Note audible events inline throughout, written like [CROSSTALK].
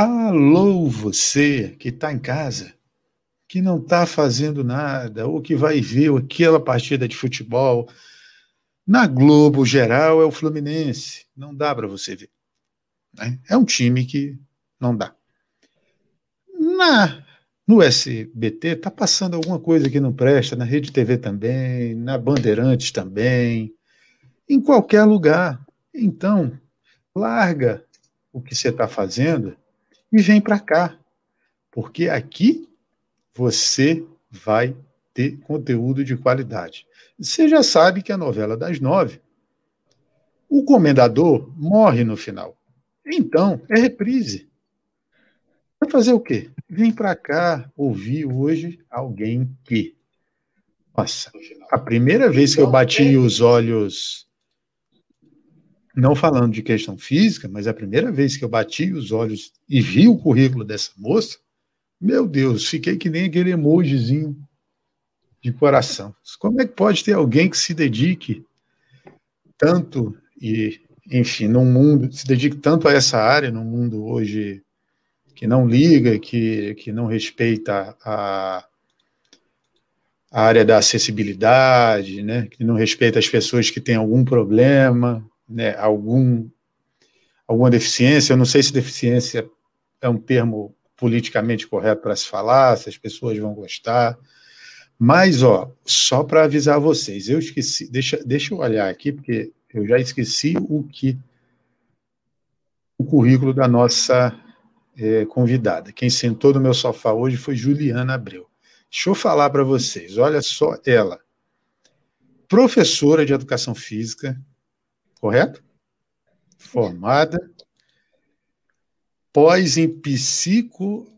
Alô, você que está em casa, que não está fazendo nada, ou que vai ver aquela partida de futebol. Na Globo geral é o Fluminense, não dá para você ver. Né? É um time que não dá. Na no SBT está passando alguma coisa que não presta, na Rede TV também, na Bandeirantes também, em qualquer lugar. Então, larga o que você está fazendo e vem para cá, porque aqui você vai ter conteúdo de qualidade. Você já sabe que a novela das nove, o comendador morre no final. Então, é reprise. Vai fazer o quê? Vem para cá ouvir hoje alguém que. Nossa, a primeira vez que eu bati os olhos, não falando de questão física, mas a primeira vez que eu bati os olhos e vi o currículo dessa moça, meu Deus, fiquei que nem aquele emojizinho de coração. Como é que pode ter alguém que se dedique tanto e, enfim, num mundo, se dedique tanto a essa área, num mundo hoje que não liga, que, que não respeita a, a área da acessibilidade, né, que não respeita as pessoas que têm algum problema, né, algum, alguma deficiência. Eu não sei se deficiência é um termo politicamente correto para se falar, se as pessoas vão gostar. Mas, ó, só para avisar vocês, eu esqueci, deixa, deixa eu olhar aqui, porque eu já esqueci o que o currículo da nossa é, convidada. Quem sentou no meu sofá hoje foi Juliana Abreu. Deixa eu falar para vocês, olha só ela. Professora de educação física, correto? Formada. Pós em psicomotri...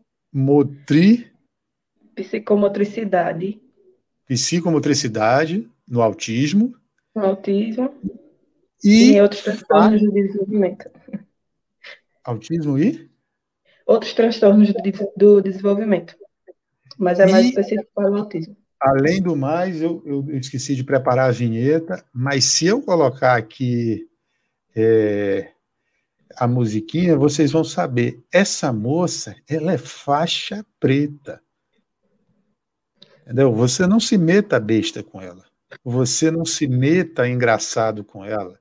psicomotricidade. Psicomotricidade no autismo. No autismo. E, e em outros transtornos de desenvolvimento. Autismo e? outros transtornos do desenvolvimento, mas é mais e, específico para o autismo. Além do mais, eu, eu, esqueci de preparar a vinheta, mas se eu colocar aqui é, a musiquinha, vocês vão saber. Essa moça, ela é faixa preta. Entendeu? Você não se meta besta com ela. Você não se meta engraçado com ela.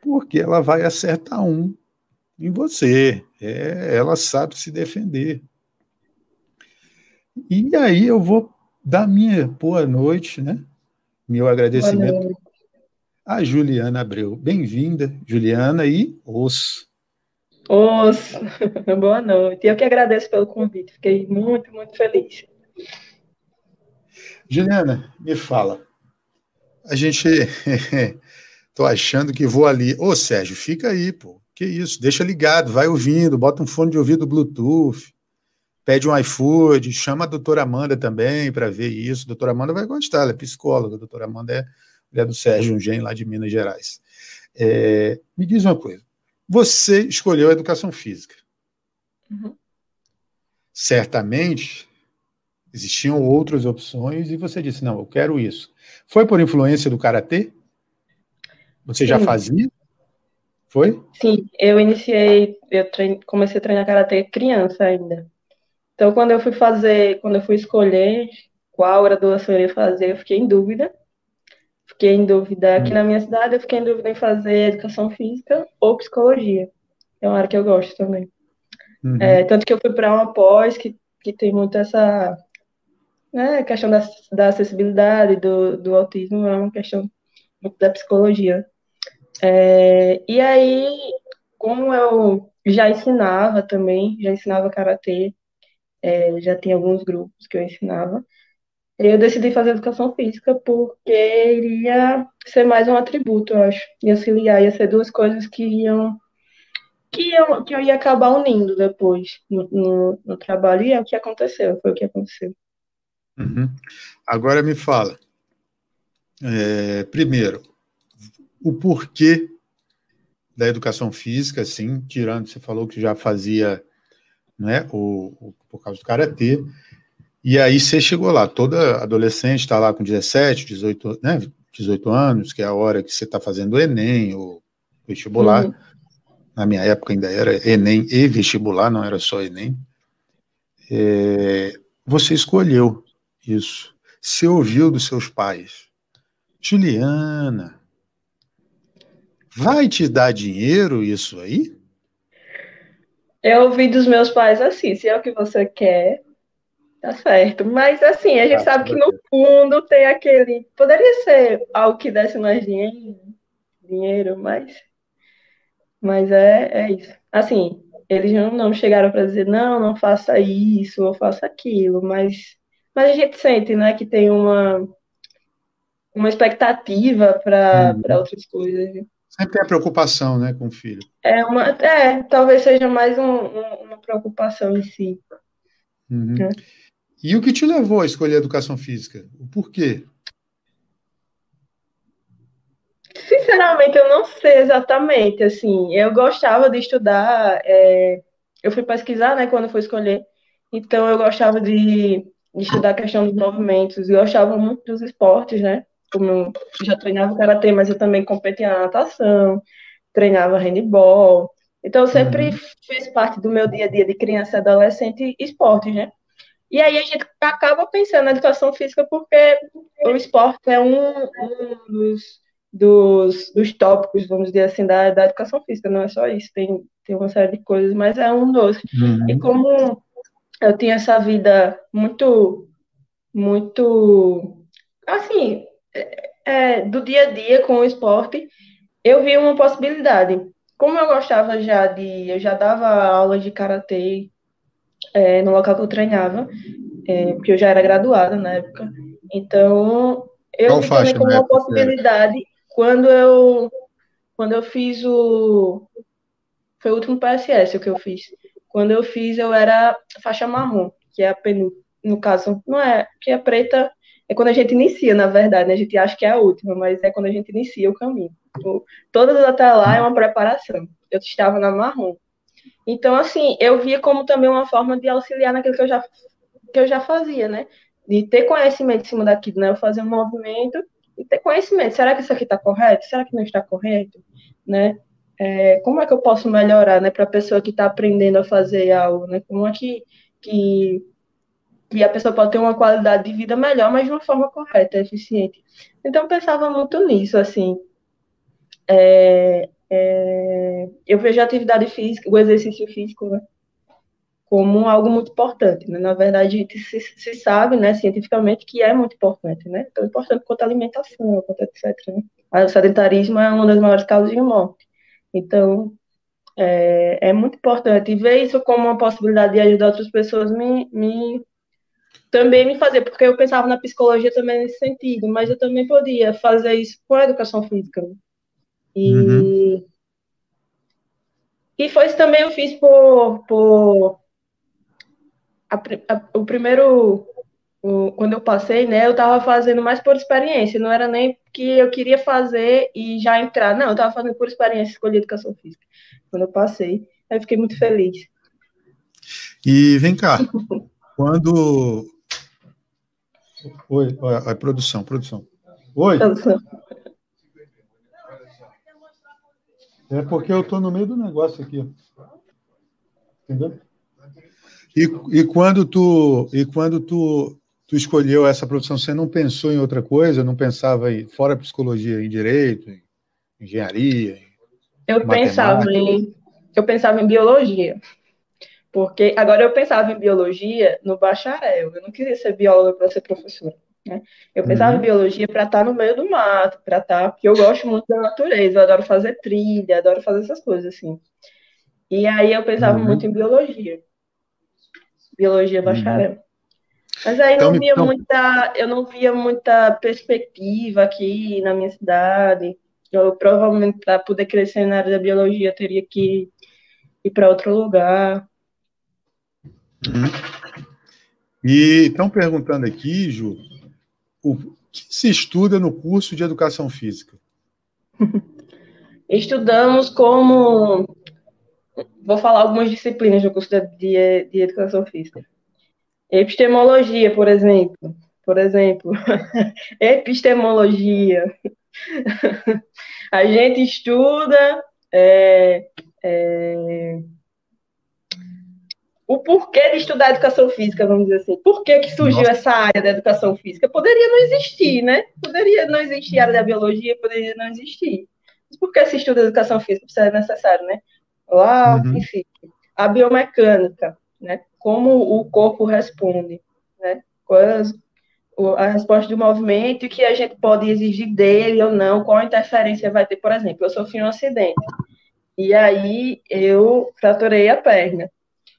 Porque ela vai acertar um em você. É, ela sabe se defender. E aí eu vou dar minha boa noite, né? Meu agradecimento a Juliana Abreu. Bem-vinda, Juliana, e os. Os, [LAUGHS] boa noite. Eu que agradeço pelo convite, fiquei muito, muito feliz. Juliana, me fala. A gente. [LAUGHS] Tô achando que vou ali. Ô, Sérgio, fica aí, pô. Que isso, deixa ligado, vai ouvindo, bota um fone de ouvido Bluetooth, pede um iFood, chama a doutora Amanda também para ver isso. A doutora Amanda vai gostar, ela é psicóloga, a doutora Amanda é mulher do Sérgio Ungem, lá de Minas Gerais. É, me diz uma coisa, você escolheu a educação física. Uhum. Certamente existiam outras opções e você disse, não, eu quero isso. Foi por influência do Karatê? Você Sim. já fazia? Foi? Sim, eu iniciei, eu treine, comecei a treinar karatê criança ainda. Então, quando eu fui fazer, quando eu fui escolher qual doação eu ia fazer, eu fiquei em dúvida. Fiquei em dúvida aqui hum. na minha cidade, eu fiquei em dúvida em fazer educação física ou psicologia. É uma área que eu gosto também. Uhum. É, tanto que eu fui para uma pós que, que tem muito essa né, questão da, da acessibilidade, do, do autismo, é uma questão muito da psicologia. É, e aí, como eu já ensinava também, já ensinava karatê, é, já tinha alguns grupos que eu ensinava, eu decidi fazer educação física porque iria ser mais um atributo, eu acho. Ia se ligar, ia ser duas coisas que iam que eu, que eu ia acabar unindo depois no, no, no trabalho, e é o que aconteceu, foi o que aconteceu. Uhum. Agora me fala, é, primeiro, o porquê da educação física, assim, tirando, você falou que já fazia, né, o, o por causa do karatê, e aí você chegou lá, toda adolescente está lá com 17, 18, né, 18 anos, que é a hora que você está fazendo o Enem, o vestibular, uhum. na minha época ainda era Enem e vestibular, não era só Enem, é, você escolheu isso. Você ouviu dos seus pais. Juliana, vai te dar dinheiro isso aí? Eu ouvi dos meus pais assim, se é o que você quer, tá certo. Mas assim, a gente ah, sabe que no fundo tem aquele. Poderia ser algo que desse mais dinheiro, dinheiro, mas. Mas é, é isso. Assim, eles não, não chegaram para dizer, não, não faça isso ou faça aquilo, mas, mas a gente sente, né, que tem uma, uma expectativa para hum. outras coisas. Sempre a preocupação, né, com o filho. É, uma, é talvez seja mais um, um, uma preocupação em si. Uhum. É. E o que te levou a escolher a educação física? O porquê? Sinceramente, eu não sei exatamente. Assim, eu gostava de estudar. É, eu fui pesquisar, né, quando fui escolher. Então, eu gostava de, de estudar a questão dos movimentos. Eu gostava muito dos esportes, né? Como eu já treinava karatê, mas eu também competia na natação, treinava handball. Então, eu sempre uhum. fiz parte do meu dia a dia de criança e adolescente esportes, né? E aí a gente acaba pensando na educação física porque o esporte é um, um dos, dos, dos, tópicos, vamos dizer assim, da, da educação física, não é só isso, tem, tem uma série de coisas, mas é um dos. Uhum. E como eu tinha essa vida muito, muito, assim, é, do dia a dia com o esporte, eu vi uma possibilidade. Como eu gostava já de, eu já dava aula de karatê é, no local que eu treinava, é, porque eu já era graduada na época. Então, eu Qual vi também como uma possibilidade quando eu quando eu fiz o foi o último PSS o que eu fiz. Quando eu fiz, eu era faixa marrom, que é a penu, no caso, não é, que é preta é quando a gente inicia, na verdade, né? A gente acha que é a última, mas é quando a gente inicia o caminho. Todas até lá é uma preparação. Eu estava na marrom. Então, assim, eu via como também uma forma de auxiliar naquilo que eu já, que eu já fazia, né? De ter conhecimento em cima daquilo, né? Eu fazer um movimento e ter conhecimento. Será que isso aqui está correto? Será que não está correto? Né? É, como é que eu posso melhorar, né? Para a pessoa que está aprendendo a fazer algo, né? Como é que, que, que a pessoa pode ter uma qualidade de vida melhor, mas de uma forma correta, eficiente. Então, eu pensava muito nisso, assim. É, é, eu vejo a atividade física, o exercício físico, né, como algo muito importante. Né? Na verdade, se, se, sabe, né, cientificamente, que é muito importante, né? Tão importante quanto a alimentação, quanto etc. Né? O sedentarismo é uma das maiores causas de morte. Então, é, é, muito importante. E ver isso como uma possibilidade de ajudar outras pessoas me, me também me fazer, porque eu pensava na psicologia também nesse sentido, mas eu também podia fazer isso com a educação física. Né? E, uhum. e foi isso também eu fiz por, por a, a, o primeiro, o, quando eu passei, né, eu estava fazendo mais por experiência, não era nem que eu queria fazer e já entrar, não, eu estava fazendo por experiência, escolhi educação física. Quando eu passei, aí fiquei muito feliz. E vem cá, [LAUGHS] quando. Oi, a, a produção, produção. Oi. Produção. É porque eu estou no meio do negócio aqui. Entendeu? E, e quando tu e quando tu, tu escolheu essa profissão, você não pensou em outra coisa? Não pensava em fora psicologia, em direito, em engenharia? Em eu pensava em eu pensava em biologia. Porque agora eu pensava em biologia no bacharel. Eu não queria ser bióloga para ser professora. Né? Eu pensava uhum. em biologia para estar tá no meio do mato, para estar, tá, porque eu gosto muito da natureza, eu adoro fazer trilha, adoro fazer essas coisas assim. E aí eu pensava uhum. muito em biologia, biologia uhum. bacharel. Uhum. Mas aí então, não via então... muita, eu não via muita perspectiva aqui na minha cidade. Eu provavelmente para poder crescer na área da biologia teria que ir para outro lugar. Uhum. E estão perguntando aqui, Ju, o que se estuda no curso de educação física? Estudamos como. Vou falar algumas disciplinas do curso de, de, de educação física. Epistemologia, por exemplo. Por exemplo, [LAUGHS] epistemologia. [LAUGHS] A gente estuda é, é, o porquê de estudar educação física, vamos dizer assim. Por que, que surgiu Nossa. essa área da educação física? Poderia não existir, né? Poderia não existir a área da biologia, poderia não existir. Mas por que se estuda educação física? Precisa é necessário, né? Lá, uhum. enfim, a biomecânica, né? Como o corpo responde, né? Quais a resposta do movimento e que a gente pode exigir dele ou não, qual interferência vai ter, por exemplo, eu sofri um acidente, e aí eu fraturei a perna.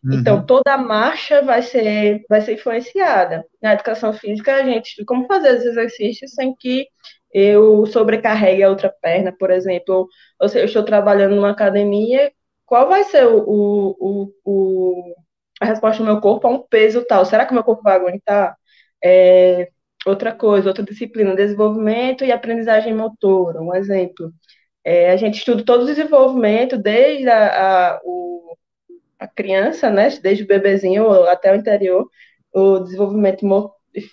Uhum. Então, toda a marcha vai ser, vai ser influenciada. Na educação física, a gente estuda como fazer os exercícios sem que eu sobrecarregue a outra perna, por exemplo. Ou se eu estou trabalhando numa academia, qual vai ser o, o, o, a resposta do meu corpo a um peso tal? Será que meu corpo vai aguentar? É, outra coisa, outra disciplina, desenvolvimento e aprendizagem motora, um exemplo. É, a gente estuda todo o desenvolvimento, desde a, a, o, a criança, né, desde o bebezinho até o interior, o desenvolvimento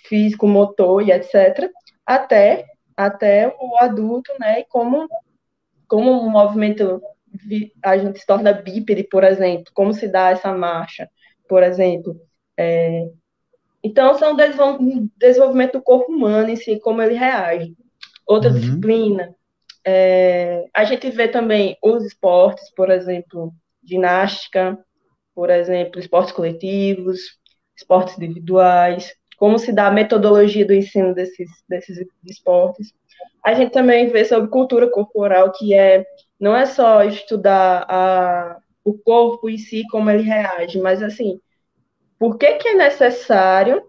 físico, motor e etc., até, até o adulto, né, e como, como o movimento, a gente se torna bípede, por exemplo, como se dá essa marcha, por exemplo. É, então, são desenvolvimento do corpo humano em si, como ele reage. Outra uhum. disciplina, é, a gente vê também os esportes, por exemplo, ginástica, por exemplo, esportes coletivos, esportes individuais, como se dá a metodologia do ensino desses, desses esportes. A gente também vê sobre cultura corporal, que é não é só estudar a, o corpo em si, como ele reage, mas assim, por que, que é necessário,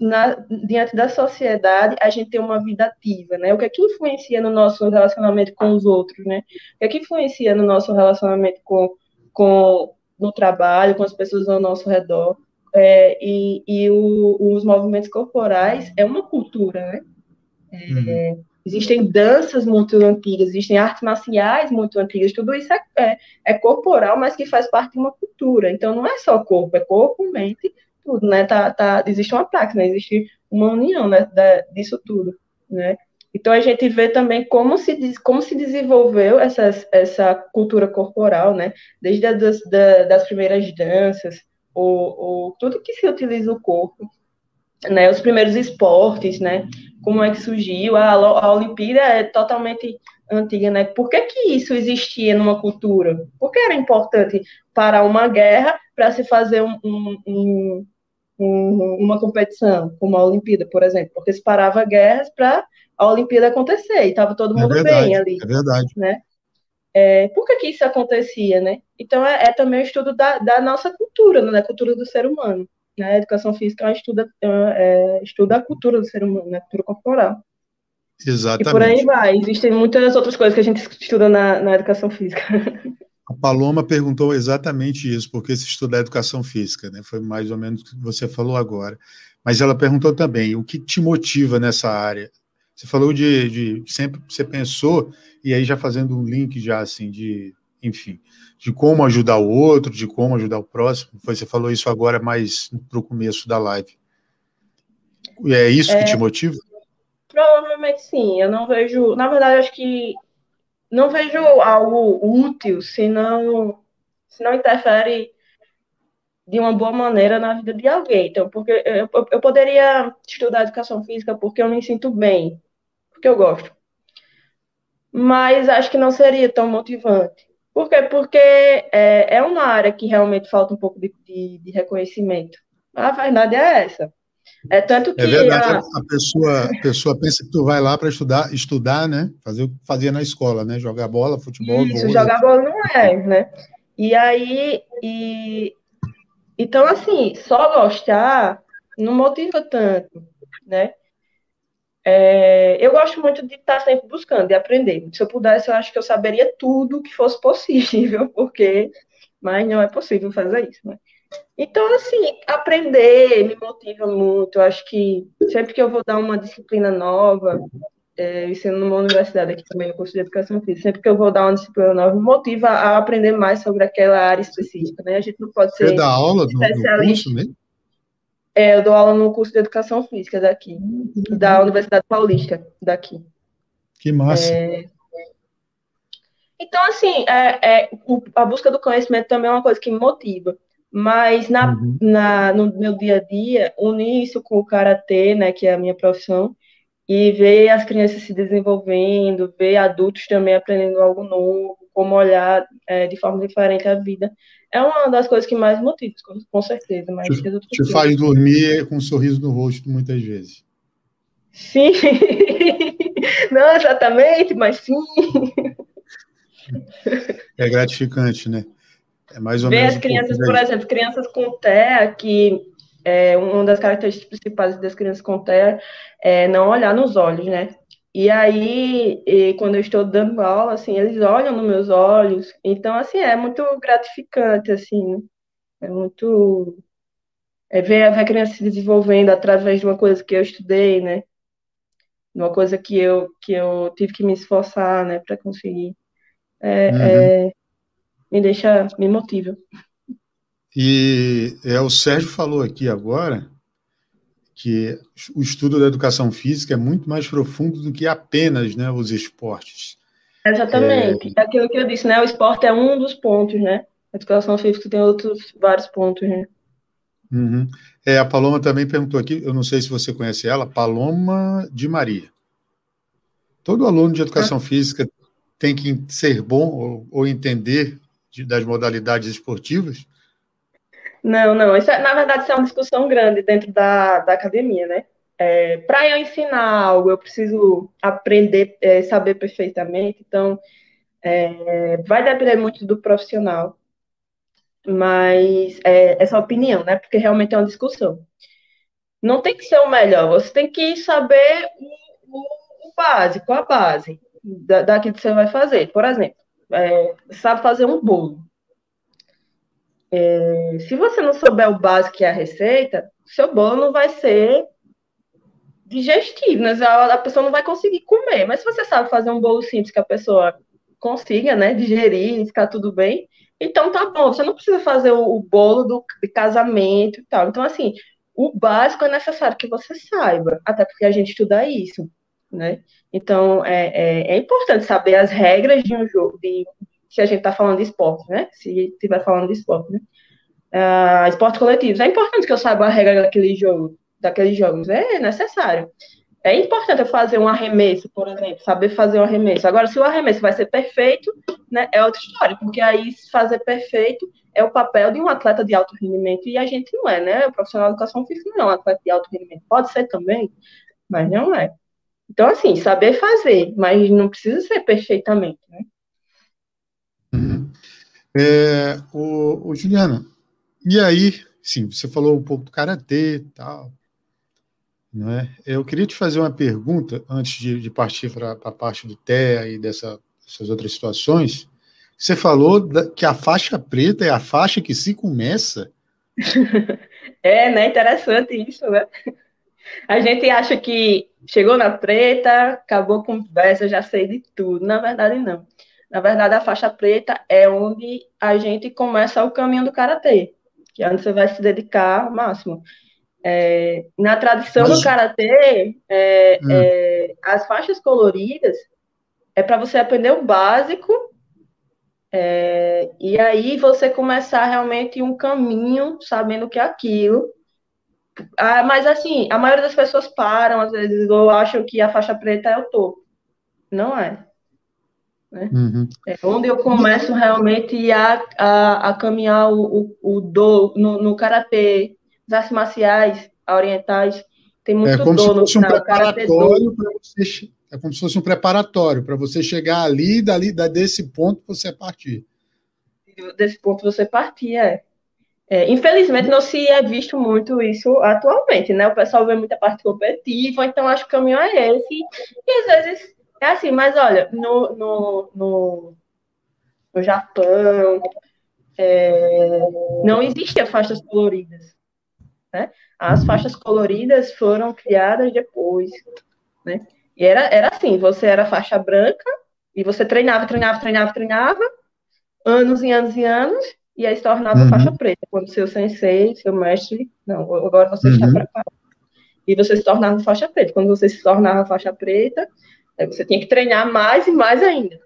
na, diante da sociedade, a gente ter uma vida ativa, né? O que é que influencia no nosso relacionamento com os outros, né? O que é que influencia no nosso relacionamento com, com no trabalho, com as pessoas ao nosso redor? É, e e o, os movimentos corporais é uma cultura, né? É, uhum. Existem danças muito antigas, existem artes marciais muito antigas, tudo isso é, é, é, corporal, mas que faz parte de uma cultura. Então não é só corpo, é corpo, mente, tudo, né? Tá, tá, existe uma prática, né? existe uma união né, da, disso tudo, né? Então a gente vê também como se, como se desenvolveu essa, essa cultura corporal, né? Desde as das, das primeiras danças, ou tudo que se utiliza o corpo, né? Os primeiros esportes, né? como é que surgiu, a, a Olimpíada é totalmente antiga, né? Por que, que isso existia numa cultura? Por que era importante parar uma guerra para se fazer um, um, um, uma competição, como a Olimpíada, por exemplo? Porque se parava guerras para a Olimpíada acontecer e estava todo é mundo é verdade, bem ali. É verdade. Né? É, por que, que isso acontecia, né? Então é, é também o estudo da, da nossa cultura, né? da cultura do ser humano. Né? A educação física estuda, é, estuda a cultura do ser humano, né? a cultura corporal. Exatamente. E por aí vai. Existem muitas outras coisas que a gente estuda na, na educação física. A Paloma perguntou exatamente isso, porque se estuda a educação física, né? Foi mais ou menos o que você falou agora. Mas ela perguntou também, o que te motiva nessa área? Você falou de, de sempre você pensou, e aí já fazendo um link já assim de, enfim, de como ajudar o outro, de como ajudar o próximo. Você falou isso agora mais para o começo da live. É isso é, que te motiva? Provavelmente sim. Eu não vejo. Na verdade, acho que não vejo algo útil se não, se não interfere de uma boa maneira na vida de alguém. Então, porque eu, eu poderia estudar educação física porque eu me sinto bem, porque eu gosto. Mas acho que não seria tão motivante. Por quê? Porque é, é uma área que realmente falta um pouco de, de, de reconhecimento. A verdade é essa. É tanto é que. É verdade, a... a, pessoa, a pessoa pensa que tu vai lá para estudar, estudar, né? Fazer o que fazia na escola, né? Jogar bola, futebol. Isso, jogar bola não é, né? E aí. E... Então, assim, só gostar não motiva tanto, né? É, eu gosto muito de estar sempre buscando, de aprender. Se eu pudesse, eu acho que eu saberia tudo que fosse possível, [LAUGHS] porque, mas não é possível fazer isso, né? Então, assim, aprender me motiva muito. Eu acho que sempre que eu vou dar uma disciplina nova, é, ensino numa universidade aqui também, no curso de educação física, sempre que eu vou dar uma disciplina nova, me motiva a aprender mais sobre aquela área específica, né? A gente não pode ser. Você dá aula no, no curso mesmo? É, eu dou aula no curso de Educação Física daqui, da Universidade Paulista daqui. Que massa. É, Então, assim, é, é, a busca do conhecimento também é uma coisa que me motiva. Mas na, uhum. na, no meu dia a dia, unir isso com o karatê, né, que é a minha profissão, e ver as crianças se desenvolvendo, ver adultos também aprendendo algo novo, como olhar é, de forma diferente a vida, é uma das coisas que mais motiva, com certeza. Mas te, te faz dormir com um sorriso no rosto muitas vezes. Sim, [LAUGHS] não exatamente, mas sim. É gratificante, né? É mais ou Ver menos. Ver as crianças, por exemplo, crianças com TEA, que é, uma das características principais das crianças com TEA é não olhar nos olhos, né? E aí, e quando eu estou dando aula, assim, eles olham nos meus olhos. Então, assim, é muito gratificante, assim. É muito... É ver, a criança se desenvolvendo através de uma coisa que eu estudei, né? De uma coisa que eu, que eu tive que me esforçar, né, para conseguir. É, uhum. é, me deixa, me motiva. E é, o Sérgio falou aqui agora que o estudo da educação física é muito mais profundo do que apenas né, os esportes. Exatamente. É... Aquilo que eu disse, né? O esporte é um dos pontos, né? A educação física tem outros vários pontos, né? Uhum. É, a Paloma também perguntou aqui, eu não sei se você conhece ela, Paloma de Maria. Todo aluno de educação ah. física tem que ser bom ou, ou entender de, das modalidades esportivas? Não, não. Isso é, na verdade, isso é uma discussão grande dentro da, da academia, né? É, Para eu ensinar algo, eu preciso aprender, é, saber perfeitamente. Então, é, vai depender muito do profissional. Mas é, essa opinião, né? Porque realmente é uma discussão. Não tem que ser o melhor, você tem que saber o, o, básico, a base da, daquilo que você vai fazer. Por exemplo, é, sabe fazer um bolo. É, se você não souber o básico que é a receita, seu bolo não vai ser digestivo, né? a, pessoa não vai conseguir comer. Mas se você sabe fazer um bolo simples que a pessoa consiga, né, digerir, ficar tudo bem, então tá bom. Você não precisa fazer o, o bolo do, de casamento e tal. Então, assim, o básico é necessário que você saiba, até porque a gente estuda isso, né? Então, é, é, é importante saber as regras de um jogo, de, se a gente está falando de esporte, né? Se estiver falando de esporte, né? Uh, esporte coletivo. É importante que eu saiba a regra daquele jogo, daqueles jogos. É necessário. É importante eu fazer um arremesso, por exemplo, saber fazer um arremesso. Agora, se o arremesso vai ser perfeito, né, é outra história, porque aí fazer perfeito é o papel de um atleta de alto rendimento e a gente não é, né? O profissional de educação física não é um atleta de alto rendimento. Pode ser também, mas não é. Então, assim, saber fazer, mas não precisa ser perfeitamente, né? Uhum. É, o, o Juliana, e aí, sim, você falou um pouco do karatê e tal, não é? Eu queria te fazer uma pergunta antes de, de partir para a parte do TEA e dessa, dessas outras situações. Você falou da, que a faixa preta é a faixa que se começa. [LAUGHS] é, né? Interessante isso, né? A gente acha que chegou na preta, acabou com conversa, já sei de tudo. Na verdade, não. Na verdade, a faixa preta é onde a gente começa o caminho do karatê, que é onde você vai se dedicar ao máximo. É, na tradição Mas... do karatê, é, hum. é, as faixas coloridas é para você aprender o básico é, e aí você começar realmente um caminho sabendo o que é aquilo ah, mas assim, a maioria das pessoas param, às vezes, ou acham que a faixa preta é o topo. Não é. Né? Uhum. É onde eu começo realmente a, a, a caminhar o, o, o do no, no karatê, as artes marciais orientais. Tem muito é como se fosse no, um preparatório para você. É como se fosse um preparatório para você chegar ali, dali, desse ponto você partir. Desse ponto você partir, é. É, infelizmente não se é visto muito isso atualmente, né? O pessoal vê muita parte competitiva, então acho que o caminho é esse. E às vezes é assim, mas olha, no, no, no, no Japão é, não existia faixas coloridas. Né? As faixas coloridas foram criadas depois. Né? E era, era assim, você era faixa branca e você treinava, treinava, treinava, treinava, anos e anos e anos, e aí se tornava uhum. faixa preta, quando seu sensei, seu mestre, não, agora você uhum. está preparado. E você se tornava faixa preta. Quando você se tornava faixa preta, você tinha que treinar mais e mais ainda.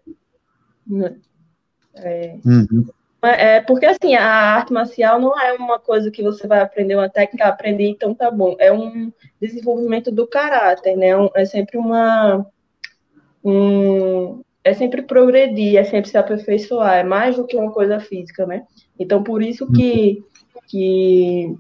É, uhum. é, porque assim, a arte marcial não é uma coisa que você vai aprender uma técnica, aprender, então tá bom. É um desenvolvimento do caráter, né? É sempre uma. Um, é sempre progredir, é sempre se aperfeiçoar, é mais do que uma coisa física, né? Então, por isso que, que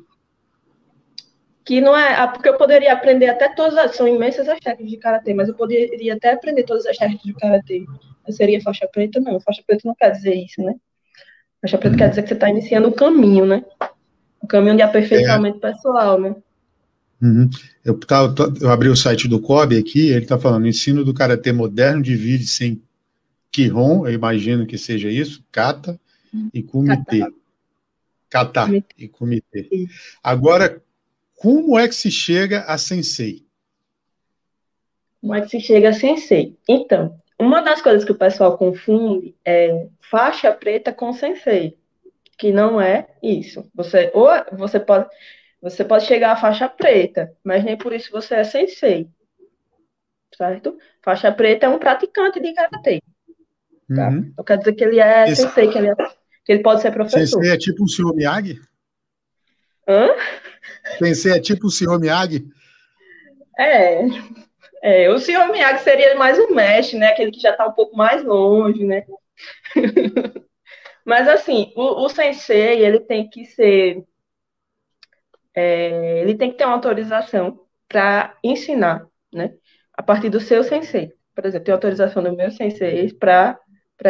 que não é. Ah, porque eu poderia aprender até todas as. São imensas as técnicas de karatê, mas eu poderia até aprender todas as técnicas de karatê. Eu seria faixa preta? Não, faixa preta não quer dizer isso, né? Faixa preta quer dizer que você está iniciando o caminho, né? O caminho de aperfeiçoamento é. pessoal, né? Uhum. Eu, eu abri o site do Kobe aqui, ele está falando: ensino do karatê moderno divide-se em Kihon, eu imagino que seja isso, kata e kumite. Kata, kata e kumite. Agora, como é que se chega a sensei? Como é que se chega a sensei? Então, uma das coisas que o pessoal confunde é faixa preta com sensei, que não é isso. Você ou você pode você pode chegar à faixa preta, mas nem por isso você é sensei. Certo? Faixa preta é um praticante de karatê. Tá? Uhum. Então quer dizer que ele é Esse... sensei, que ele, é, que ele pode ser professor. Sensei é tipo o senhor Miyagi? Hã? Pensei, é tipo o senhor Miyagi? É, é, o senhor Miyagi seria mais um mestre, né? Aquele que já está um pouco mais longe, né? [LAUGHS] Mas assim, o, o, sensei, ele tem que ser. É, ele tem que ter uma autorização para ensinar, né? A partir do seu sensei. Por exemplo, tem autorização do meu sensei para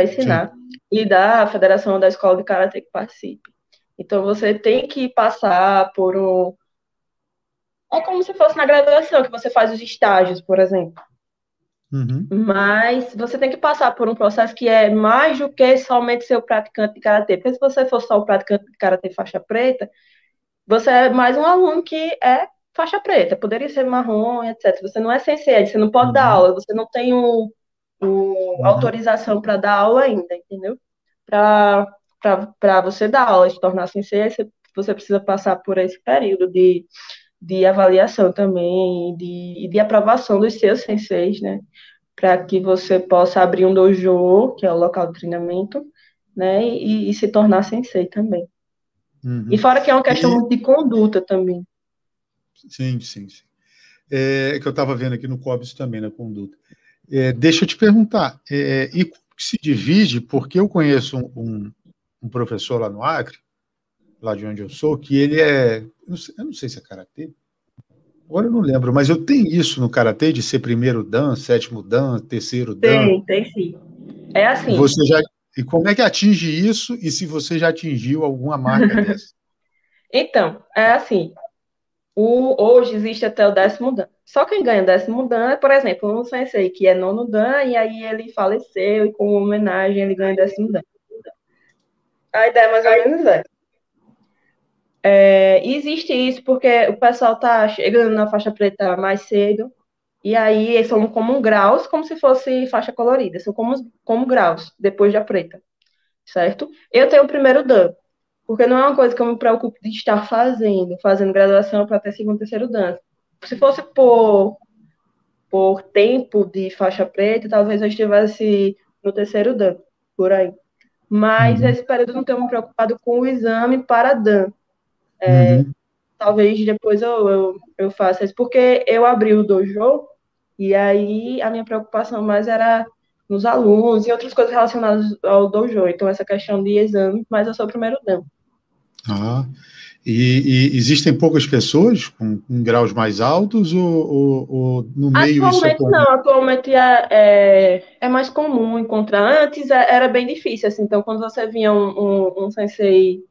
ensinar. Sim. E da Federação da Escola de Karatê que participe. Então, você tem que passar por um. É como se fosse na graduação, que você faz os estágios, por exemplo. Uhum. Mas você tem que passar por um processo que é mais do que somente ser o praticante de karatê. Porque se você for só o praticante de karatê faixa preta, você é mais um aluno que é faixa preta. Poderia ser marrom, etc. Você não é sensei, você não pode uhum. dar aula, você não tem o, o uhum. autorização para dar aula ainda, entendeu? Para para você dar aula, se tornar sensei, você, você precisa passar por esse período de, de avaliação também, de, de aprovação dos seus senseis, né? Para que você possa abrir um dojo, que é o local de treinamento, né? E, e se tornar sensei também. Uhum. E fora que é uma questão muito de conduta também. Sim, sim, sim. É que eu estava vendo aqui no COBS também, na conduta. É, deixa eu te perguntar, é, e como se divide, porque eu conheço um, um, um professor lá no Acre, lá de onde eu sou, que ele é. Eu não sei, eu não sei se é karatê. Agora eu não lembro, mas eu tenho isso no karatê de ser primeiro dan, sétimo dan, terceiro dan. Tem, tem sim. É assim. Você já e como é que atinge isso e se você já atingiu alguma marca [LAUGHS] dessa? Então, é assim. O, hoje existe até o décimo dan. Só quem ganha décimo dan é, por exemplo, um sensei que é nono dan e aí ele faleceu e com homenagem ele ganha décimo dan. A ideia mais ou menos é. é. Existe isso porque o pessoal tá chegando na faixa preta mais cedo, e aí são como graus, como se fosse faixa colorida, são como, como graus, depois da preta, certo? Eu tenho o primeiro dan, porque não é uma coisa que eu me preocupo de estar fazendo, fazendo graduação para ter segundo, terceiro dan. Se fosse por, por tempo de faixa preta, talvez eu estivesse no terceiro dan, por aí. Mas uhum. esse período não tenho me preocupado com o exame para Dan. É, uhum. Talvez depois eu, eu, eu, faça isso, porque eu abri o dojo e aí a minha preocupação mais era nos alunos e outras coisas relacionadas ao dojo. Então, essa questão de exame, mas eu sou o primeiro Dan. Ah, e, e, existem poucas pessoas com, com graus mais altos ou, ou, ou no meio atualmente isso não, atualmente é, é, é, mais comum encontrar. Antes é, era bem difícil, assim, então quando você via um, um, um sensei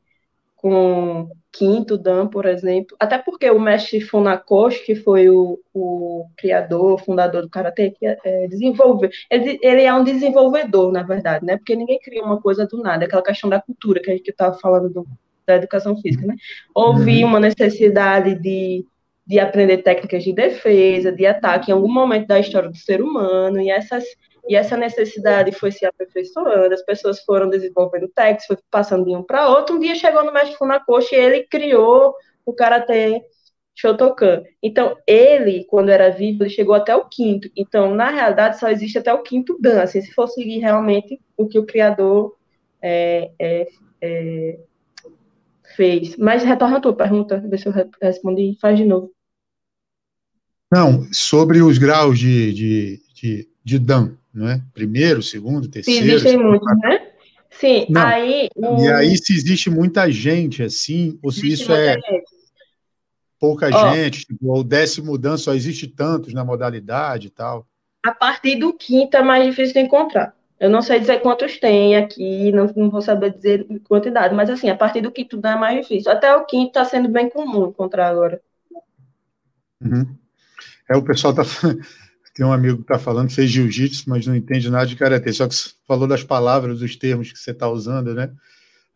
com quinto dan, por exemplo, até porque o mestre Funakoshi, que foi o, o criador, fundador do Karatê, que é, é desenvolve, ele, ele, é um desenvolvedor, na verdade, né, porque ninguém cria uma coisa do nada, aquela questão da cultura que a gente estava falando do da educação física, né? Houve uhum. uma necessidade de, de aprender técnicas de defesa, de ataque em algum momento da história do ser humano, e essas e essa necessidade foi se aperfeiçoando, as pessoas foram desenvolvendo técnicas, foi passando de um para outro. Um dia chegou no mestre Funakoshi e ele criou o karatê Shotokan. Então, ele, quando era vivo, ele chegou até o quinto. Então, na realidade, só existe até o quinto Dan, assim, se for seguir realmente o que o criador é, é, é, fez. Mas retorna a tua pergunta, ver se eu respondi. Faz de novo. Não, sobre os graus de, de, de, de Dan, não é? Primeiro, segundo, terceiro. Sim, existem muitos, né? Sim, não. aí. Um... E aí, se existe muita gente assim, ou se isso é. Gente pouca gente, tipo, o décimo dan só existe tantos na modalidade e tal. A partir do quinto é mais difícil de encontrar. Eu não sei dizer quantos tem aqui, não, não vou saber dizer quantidade, mas assim, a partir do quinto dan é mais difícil. Até o quinto está sendo bem comum encontrar agora. Uhum. É, o pessoal tá. [LAUGHS] Tem um amigo que está falando, fez jiu-jitsu, mas não entende nada de karatê. Só que você falou das palavras, dos termos que você está usando, né?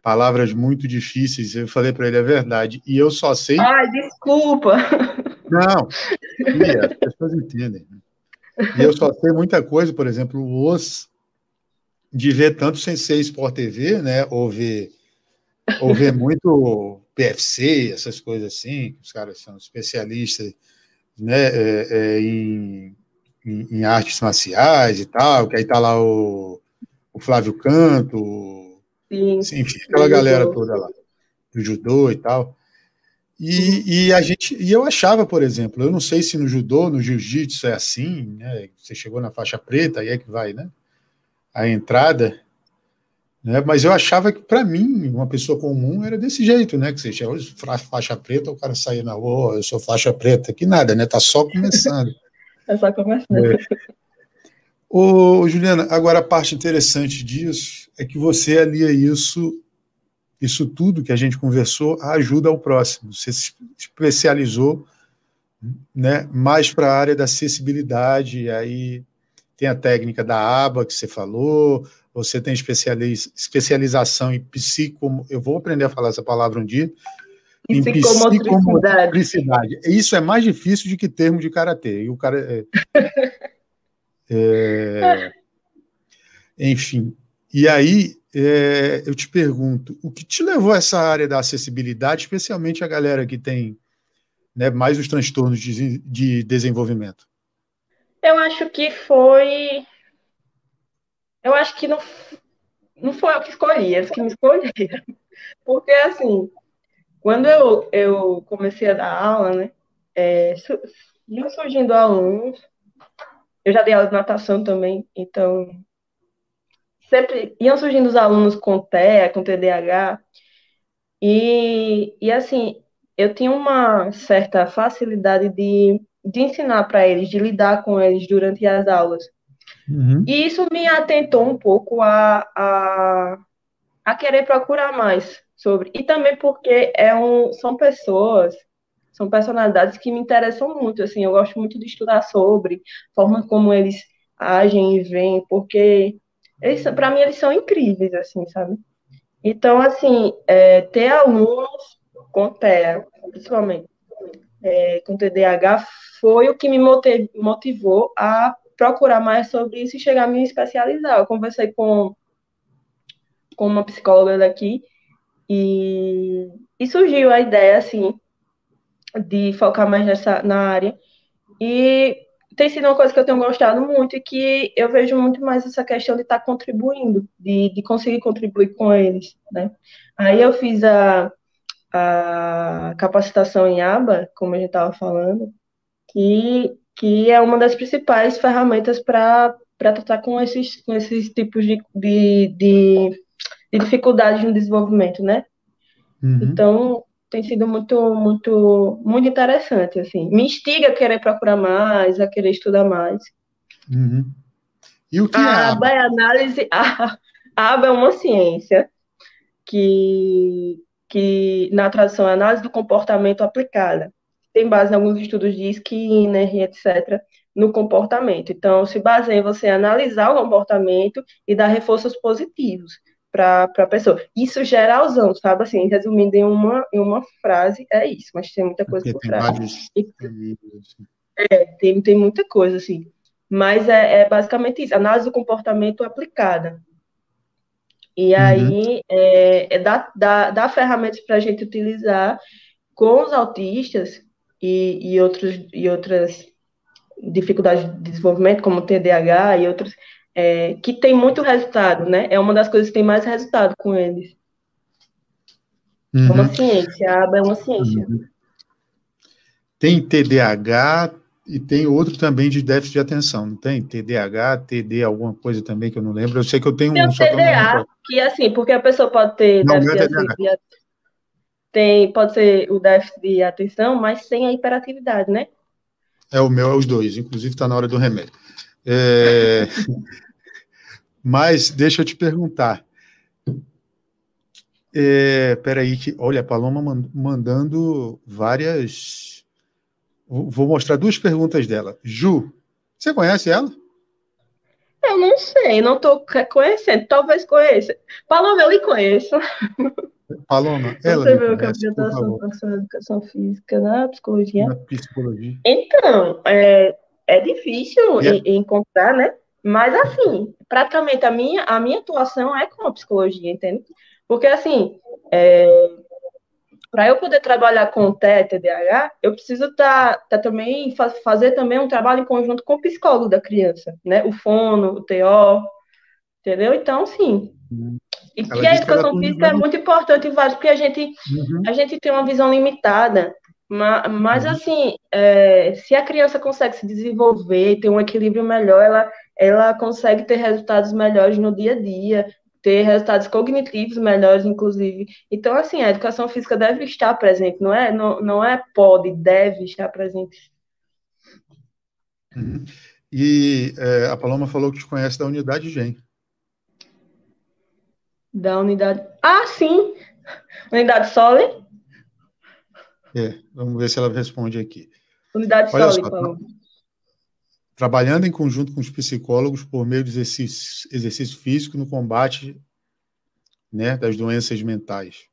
palavras muito difíceis. Eu falei para ele, é verdade. E eu só sei. Ai, desculpa! [LAUGHS] Não, as pessoas entendem. E eu só sei muita coisa, por exemplo, os de ver tanto Sensei Sport TV, né? Ou ver, ou ver muito PFC, essas coisas assim, que os caras são especialistas né, é, é, em, em, em, artes marciais e tal, que aí tá lá o, o Flávio Canto, Sim. Enfim, aquela galera toda lá, do judô e tal. E, e, a gente, e eu achava, por exemplo, eu não sei se no judô, no jiu-jitsu é assim, né? Você chegou na faixa preta, aí é que vai, né? A entrada, né? Mas eu achava que para mim, uma pessoa comum era desse jeito, né? Que você chegou faixa preta, o cara saía na rua, oh, eu sou faixa preta, que nada, né? Tá só começando. é [LAUGHS] só começando. É. Ô, Juliana, agora a parte interessante disso é que você alia isso, isso tudo que a gente conversou, a ajuda ao próximo. Você se especializou né, mais para a área da acessibilidade, aí tem a técnica da aba que você falou, você tem especializ, especialização em psico, eu vou aprender a falar essa palavra um dia, em psicomotricidade. Isso é mais difícil do que termo de karatê. E o cara é, [LAUGHS] é, enfim, e aí é, eu te pergunto, o que te levou a essa área da acessibilidade, especialmente a galera que tem né, mais os transtornos de, de desenvolvimento? Eu acho que foi. Eu acho que não, não foi eu que escolhi, eles que me escolheram. [LAUGHS] Porque, assim, quando eu, eu comecei a dar aula, né, é, iam surgindo alunos eu já dei aula de natação também, então sempre iam surgindo os alunos com TEA, com TDAH, e, e assim, eu tinha uma certa facilidade de, de ensinar para eles, de lidar com eles durante as aulas. Uhum. E isso me atentou um pouco a, a, a querer procurar mais sobre. E também porque é um, são pessoas são personalidades que me interessam muito, assim, eu gosto muito de estudar sobre forma como eles agem e veem, porque eles, para mim eles são incríveis, assim, sabe? Então, assim, é, ter alunos com TEA, principalmente é, com TDAH, foi o que me motivou a procurar mais sobre isso e chegar a me especializar. Eu conversei com, com uma psicóloga daqui e, e surgiu a ideia, assim, de focar mais nessa, na área. E tem sido uma coisa que eu tenho gostado muito e que eu vejo muito mais essa questão de estar tá contribuindo, de, de conseguir contribuir com eles, né? Aí eu fiz a, a capacitação em aba, como a gente estava falando, que, que é uma das principais ferramentas para tratar com esses, com esses tipos de, de, de, de dificuldades no desenvolvimento, né? Uhum. Então, tem sido muito, muito, muito interessante, assim. Me instiga a querer procurar mais, a querer estudar mais. Uhum. E o que a é aba? é análise... A, a aba é uma ciência que, que, na tradução, é análise do comportamento aplicada. Tem base em alguns estudos de Skinner e etc., no comportamento. Então, se baseia em você analisar o comportamento e dar reforços positivos para a pessoa. Isso geralzão, sabe? Assim, resumindo em uma, em uma frase, é isso, mas tem muita coisa Porque por trás. Assim. É, tem, tem muita coisa, assim. Mas é, é basicamente isso, análise do comportamento aplicada. E uhum. aí é, é dá, dá, dá ferramentas para a gente utilizar com os autistas e, e, outros, e outras dificuldades de desenvolvimento, como TDAH e outros, é, que tem muito resultado, né? É uma das coisas que tem mais resultado com eles. Uhum. É uma ciência, a aba é uma ciência. Uhum. Tem TDAH e tem outro também de déficit de atenção, não tem? TDAH, TD, alguma coisa também que eu não lembro. Eu sei que eu tenho tem um. Tem o TDA, que, é assim, porque a pessoa pode ter não, déficit é de, tem, pode ser o déficit de atenção, mas sem a hiperatividade, né? É o meu, é os dois, inclusive está na hora do remédio. É... [LAUGHS] mas deixa eu te perguntar. É, peraí, que, olha, a Paloma mandando várias. Vou mostrar duas perguntas dela. Ju, você conhece ela? Eu não sei, não estou conhecendo, talvez conheça. Paloma, eu lhe conheço. Paloma, ela Você viu a professora de educação física na psicologia? Na psicologia. Então, é, é difícil yeah. encontrar, né? Mas, assim, praticamente a minha, a minha atuação é com a psicologia, entende? Porque, assim, é, para eu poder trabalhar com o TDAH, eu preciso tá, tá também fazer também um trabalho em conjunto com o psicólogo da criança, né? O fono, o TO, entendeu? Então, sim. Uhum. E que a educação que física é muito importante, vários, porque a gente, uhum. a gente tem uma visão limitada. Mas, mas uhum. assim, é, se a criança consegue se desenvolver, ter um equilíbrio melhor, ela, ela consegue ter resultados melhores no dia a dia, ter resultados cognitivos melhores, inclusive. Então, assim, a educação física deve estar presente, não é, não, não é pode, deve estar presente. Uhum. E é, a Paloma falou que te conhece da unidade GEM. Da unidade. Ah, sim! Unidade Sole. É, vamos ver se ela responde aqui. Unidade Olha Sole, Paloma trabalhando em conjunto com os psicólogos por meio de exercício, exercício físico no combate né, das doenças mentais.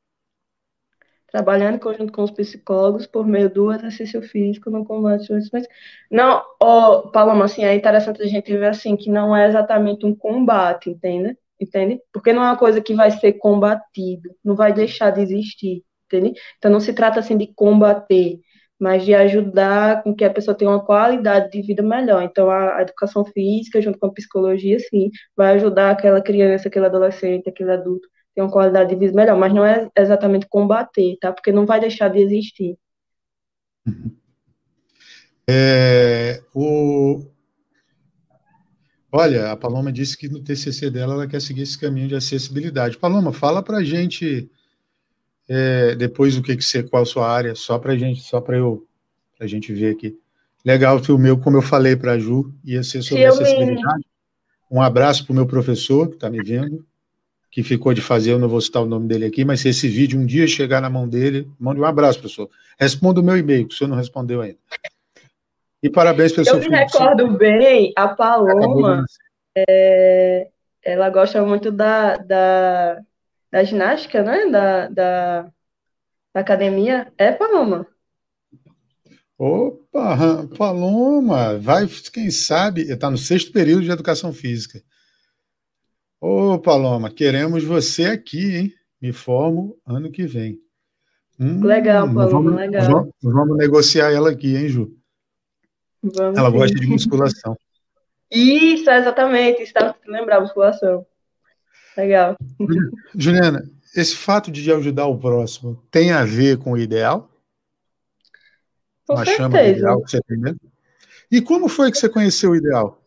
Trabalhando em conjunto com os psicólogos por meio do exercício físico no combate das doenças mentais. Não, oh, Paloma, assim, é interessante a gente ver assim que não é exatamente um combate, entende? Entende? Porque não é uma coisa que vai ser combatido, não vai deixar de existir, entende? Então não se trata assim de combater, mas de ajudar com que a pessoa tenha uma qualidade de vida melhor. Então, a, educação física, junto com a psicologia, sim, vai ajudar aquela criança, aquele adolescente, aquele adulto ter uma qualidade de vida melhor, mas não é exatamente combater, tá? Porque não vai deixar de existir. [LAUGHS] É, o... Olha, a Paloma disse que no TCC dela ela quer seguir esse caminho de acessibilidade. Paloma, fala para gente é, depois o que que você, qual a sua área, só para gente, só para eu, a gente ver aqui. Legal que o meu, como eu falei para a Ju, ia ser sobre acessibilidade. Um abraço para o meu professor que está me vendo, que ficou de fazer, eu não vou citar o nome dele aqui, mas se esse vídeo um dia chegar na mão dele, mande um abraço, professor. Responda o meu e-mail, que o senhor não respondeu ainda. E parabéns eu seu Eu me recordo bem, a Paloma, é, ela gosta muito da, da, da ginástica, né? Da, da, da academia, é Paloma. Opa, Paloma, vai, quem sabe, está no sexto período de educação física. Ô, Paloma, queremos você aqui, hein? Me formo ano que vem. Hum, legal, Paloma, vamos, legal. Vamos, vamos, negociar ela aqui, hein, Ju? Vamos ela sim. gosta de musculação. Isso, exatamente, estava lembrar musculação. Legal. Juliana, esse fato de ajudar o próximo tem a ver com o ideal? Com Uma certeza. ideal que você tem mesmo? E como foi que você conheceu o ideal?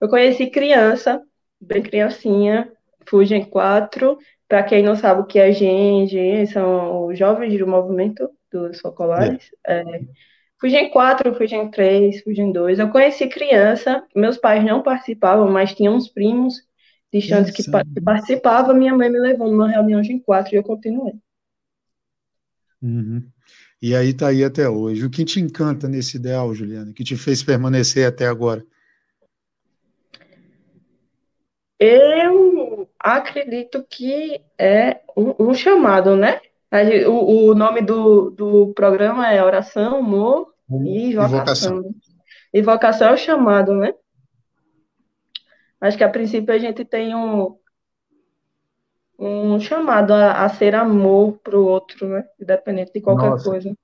Eu conheci criança, bem criancinha, Fugem 4. Para quem não sabe o que é GEM são os jovens do movimento dos focolares. É. É, Fugem 4, Fugem 3, Fugem 2. Eu conheci criança, meus pais não participavam, mas tinham uns primos distantes que, que participava, minha mãe me levou numa reunião de quatro e eu continuei. Uhum. E aí está aí até hoje. O que te encanta nesse ideal, Juliana, que te fez permanecer até agora? Eu acredito que é um, um chamado, né? O, o nome do, do programa é Oração, Amor hum, e Vocação. E vocação é o chamado, né? Acho que a princípio a gente tem um, um chamado a, a ser amor para o outro, né? Independente de qualquer Nossa. coisa.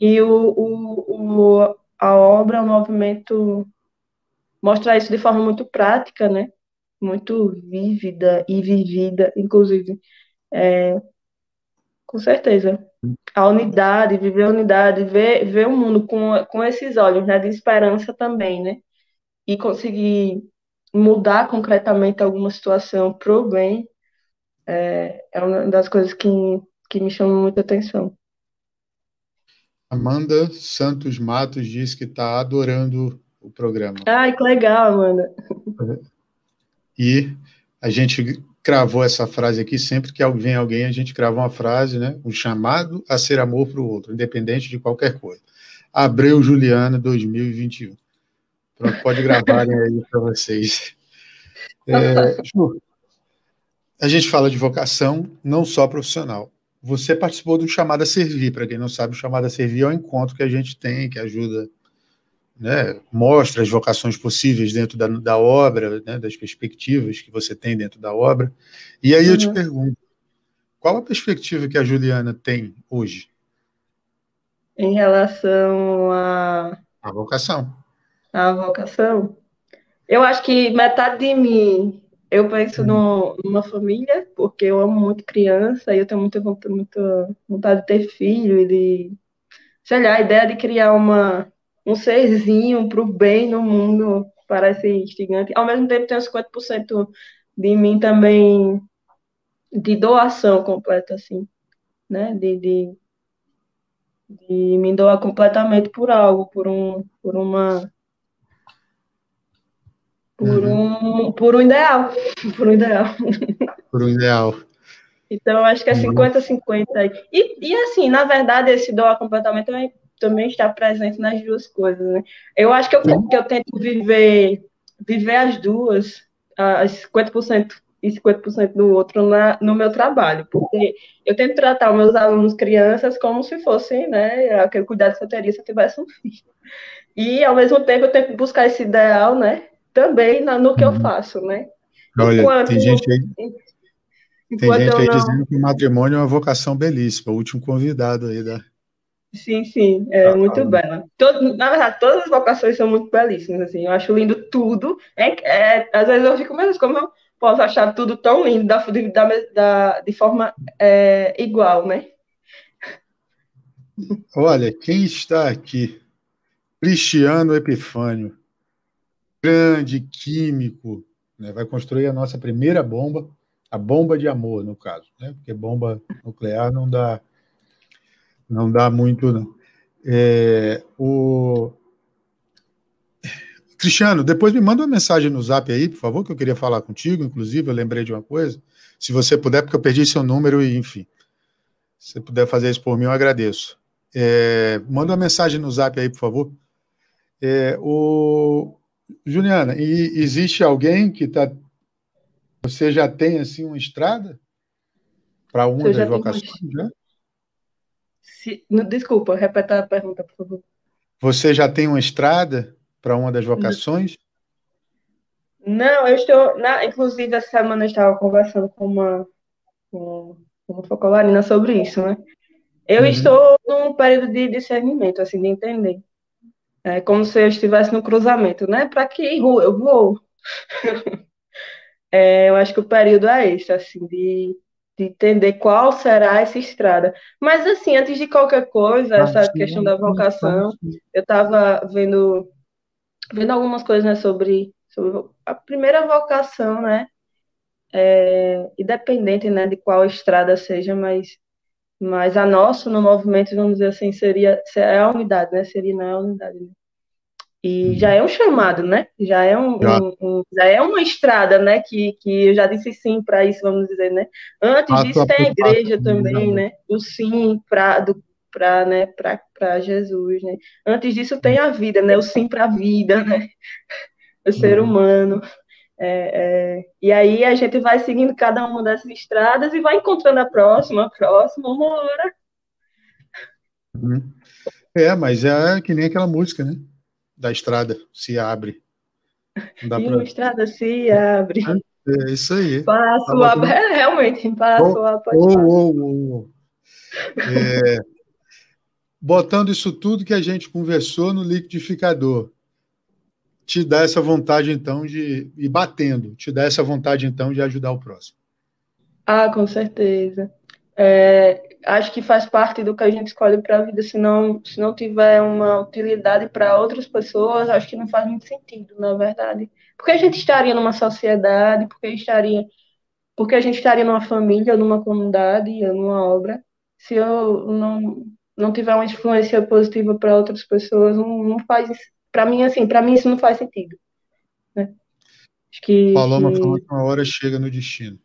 E o, o, o, a obra, o movimento, mostra isso de forma muito prática, né? Muito vívida e vivida, inclusive. É, com certeza. A unidade, viver a unidade, ver, ver o mundo com, com esses olhos, né? De esperança também, né? E conseguir mudar concretamente alguma situação pro bem é, é uma das coisas que, que me chamam muita atenção. Amanda Santos Matos diz que está adorando o programa. Ai, que legal, Amanda. E a gente cravou essa frase aqui, sempre que vem alguém, a gente crava uma frase, né? Um chamado a ser amor para o outro, independente de qualquer coisa. Abreu Juliana 2021. Pronto, pode gravarem aí para vocês. É, Ju, a gente fala de vocação, não só profissional. Você participou do Chamado a Servir, para quem não sabe, o Chamado a Servir é um encontro que a gente tem, que ajuda né, mostra as vocações possíveis dentro da, da obra, né, das perspectivas que você tem dentro da obra. E aí eu te uhum. pergunto, qual a perspectiva que a Juliana tem hoje? Em relação a... A vocação. A vocação? Eu acho que metade de mim, eu penso no, numa família, porque eu amo muito criança e eu tenho muita, muita vontade de ter filho e de... Sei lá, a ideia de criar uma um serzinho para o bem no mundo parece instigante. Ao mesmo tempo, tem uns 50% de mim também de doação completa, assim, né? De, de, de me doar completamente por algo, por um, por uma por uhum. um por um ideal, [LAUGHS] por um ideal. Por um ideal. Então, acho que é 50-50 uhum. E, e assim, na verdade, esse doar completamente também também está presente nas duas coisas, né? Eu acho que eu, que eu tento viver, viver as duas, as 50% e 50% do outro na, no meu trabalho, porque eu tento tratar os meus alunos crianças como se fossem, né, aquele cuidado que eu teria se eu tivesse um filho. E, ao mesmo tempo, eu tento buscar esse ideal, né, também na, no que eu uhum. faço, né? Olha, enquanto, tem gente aí, tem gente aí não... dizendo que o matrimônio é uma vocação belíssima, o último convidado aí da, Sim, sim, é ah, muito ah, bela. Todo, na verdade, todas as vocações são muito belíssimas, assim, eu acho lindo tudo. É, é, às vezes eu fico, mesmo como eu posso achar tudo tão lindo da, de, da, de forma é, igual, né? Olha, quem está aqui? Cristiano Epifânio, grande químico, né, vai construir a nossa primeira bomba, a bomba de amor, no caso, né, porque bomba nuclear não dá não dá muito, não. É, o... Cristiano, depois me manda uma mensagem no zap aí, por favor, que eu queria falar contigo, inclusive, eu lembrei de uma coisa. Se você puder, porque eu perdi seu número e, enfim. Se você puder fazer isso por mim, eu agradeço. É, manda uma mensagem no zap aí, por favor. É, o... Juliana, e existe alguém que está. Você já tem assim uma estrada para uma das vocações? Já? Se, desculpa, repeta a pergunta, por favor. Você já tem uma estrada para uma das vocações? Não, eu estou. Na, inclusive, essa semana eu estava conversando com uma, com uma focolarina sobre isso, né? Eu uhum. estou num período de discernimento, assim, de entender. É como se eu estivesse no cruzamento, né? Para que rua eu vou? [LAUGHS] é, eu acho que o período é esse, assim, de de entender qual será essa estrada. Mas, assim, antes de qualquer coisa, ah, essa questão da vocação, eu estava vendo, vendo algumas coisas né, sobre, sobre a primeira vocação, né? É, independente né, de qual estrada seja, mas, mas a nossa no movimento, vamos dizer assim, seria, seria a unidade, né? Seria na é unidade. Né? E já é um chamado, né? Já é, um, já. Um, um, já é uma estrada, né? Que, que eu já disse sim para isso, vamos dizer, né? Antes a disso tem a igreja também, né? O sim para para né, Jesus, né? Antes disso tem a vida, né? O sim para a vida, né? [LAUGHS] O ser uhum. humano. É, é, e aí a gente vai seguindo cada uma dessas estradas e vai encontrando a próxima, a próxima, uma hora. Uhum. É, mas é que nem aquela música, né? Da estrada se abre. e pra... a estrada se abre. É isso aí. Passo a... É, realmente, passo a... Oh, oh, oh. É... botando isso tudo que a gente conversou no liquidificador, te dá essa vontade, então, de. e batendo, te dá essa vontade, então, de ajudar o próximo. Ah, com certeza. É, acho que faz parte do que a gente escolhe para a vida. Se não, se não tiver uma utilidade para outras pessoas, acho que não faz muito sentido, na verdade. Porque a gente estaria numa sociedade, porque estaria, porque a gente estaria numa família, numa comunidade, numa obra. Se eu não, não tiver uma influência positiva para outras pessoas, não, não faz. Para mim, assim, para mim isso não faz sentido. Né? Acho que, Paloma que... falou que uma hora chega no destino.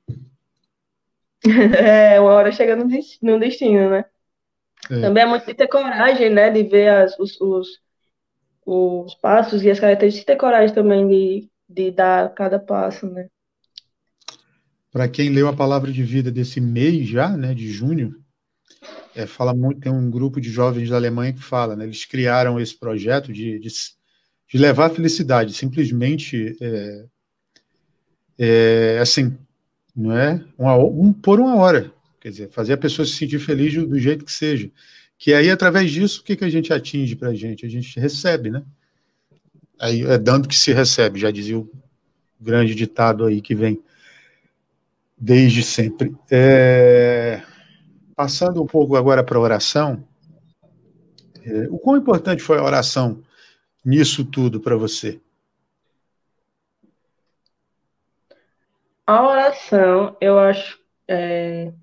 [LAUGHS] é, uma hora chega no destino, no destino né? É. Também é muito de ter coragem, né? De ver as, os, os, os passos e as características, ter coragem também de, de dar cada passo, né? Para quem leu a palavra de vida desse mês já, né, de junho, é, fala muito, tem um grupo de jovens da Alemanha que fala, né, eles criaram esse projeto de, de, de levar a felicidade, simplesmente, é, é, assim, não é, uma, um, por uma hora, quer dizer, fazer a pessoa se sentir feliz do, jeito que seja, que aí, através disso, o que, que a gente atinge para a gente? A gente recebe, né? Aí é dando que se recebe, já dizia o grande ditado aí que vem desde sempre. É... Passando um pouco agora para a oração, é, o quão importante foi a oração nisso tudo para você? A oração, eu acho. É...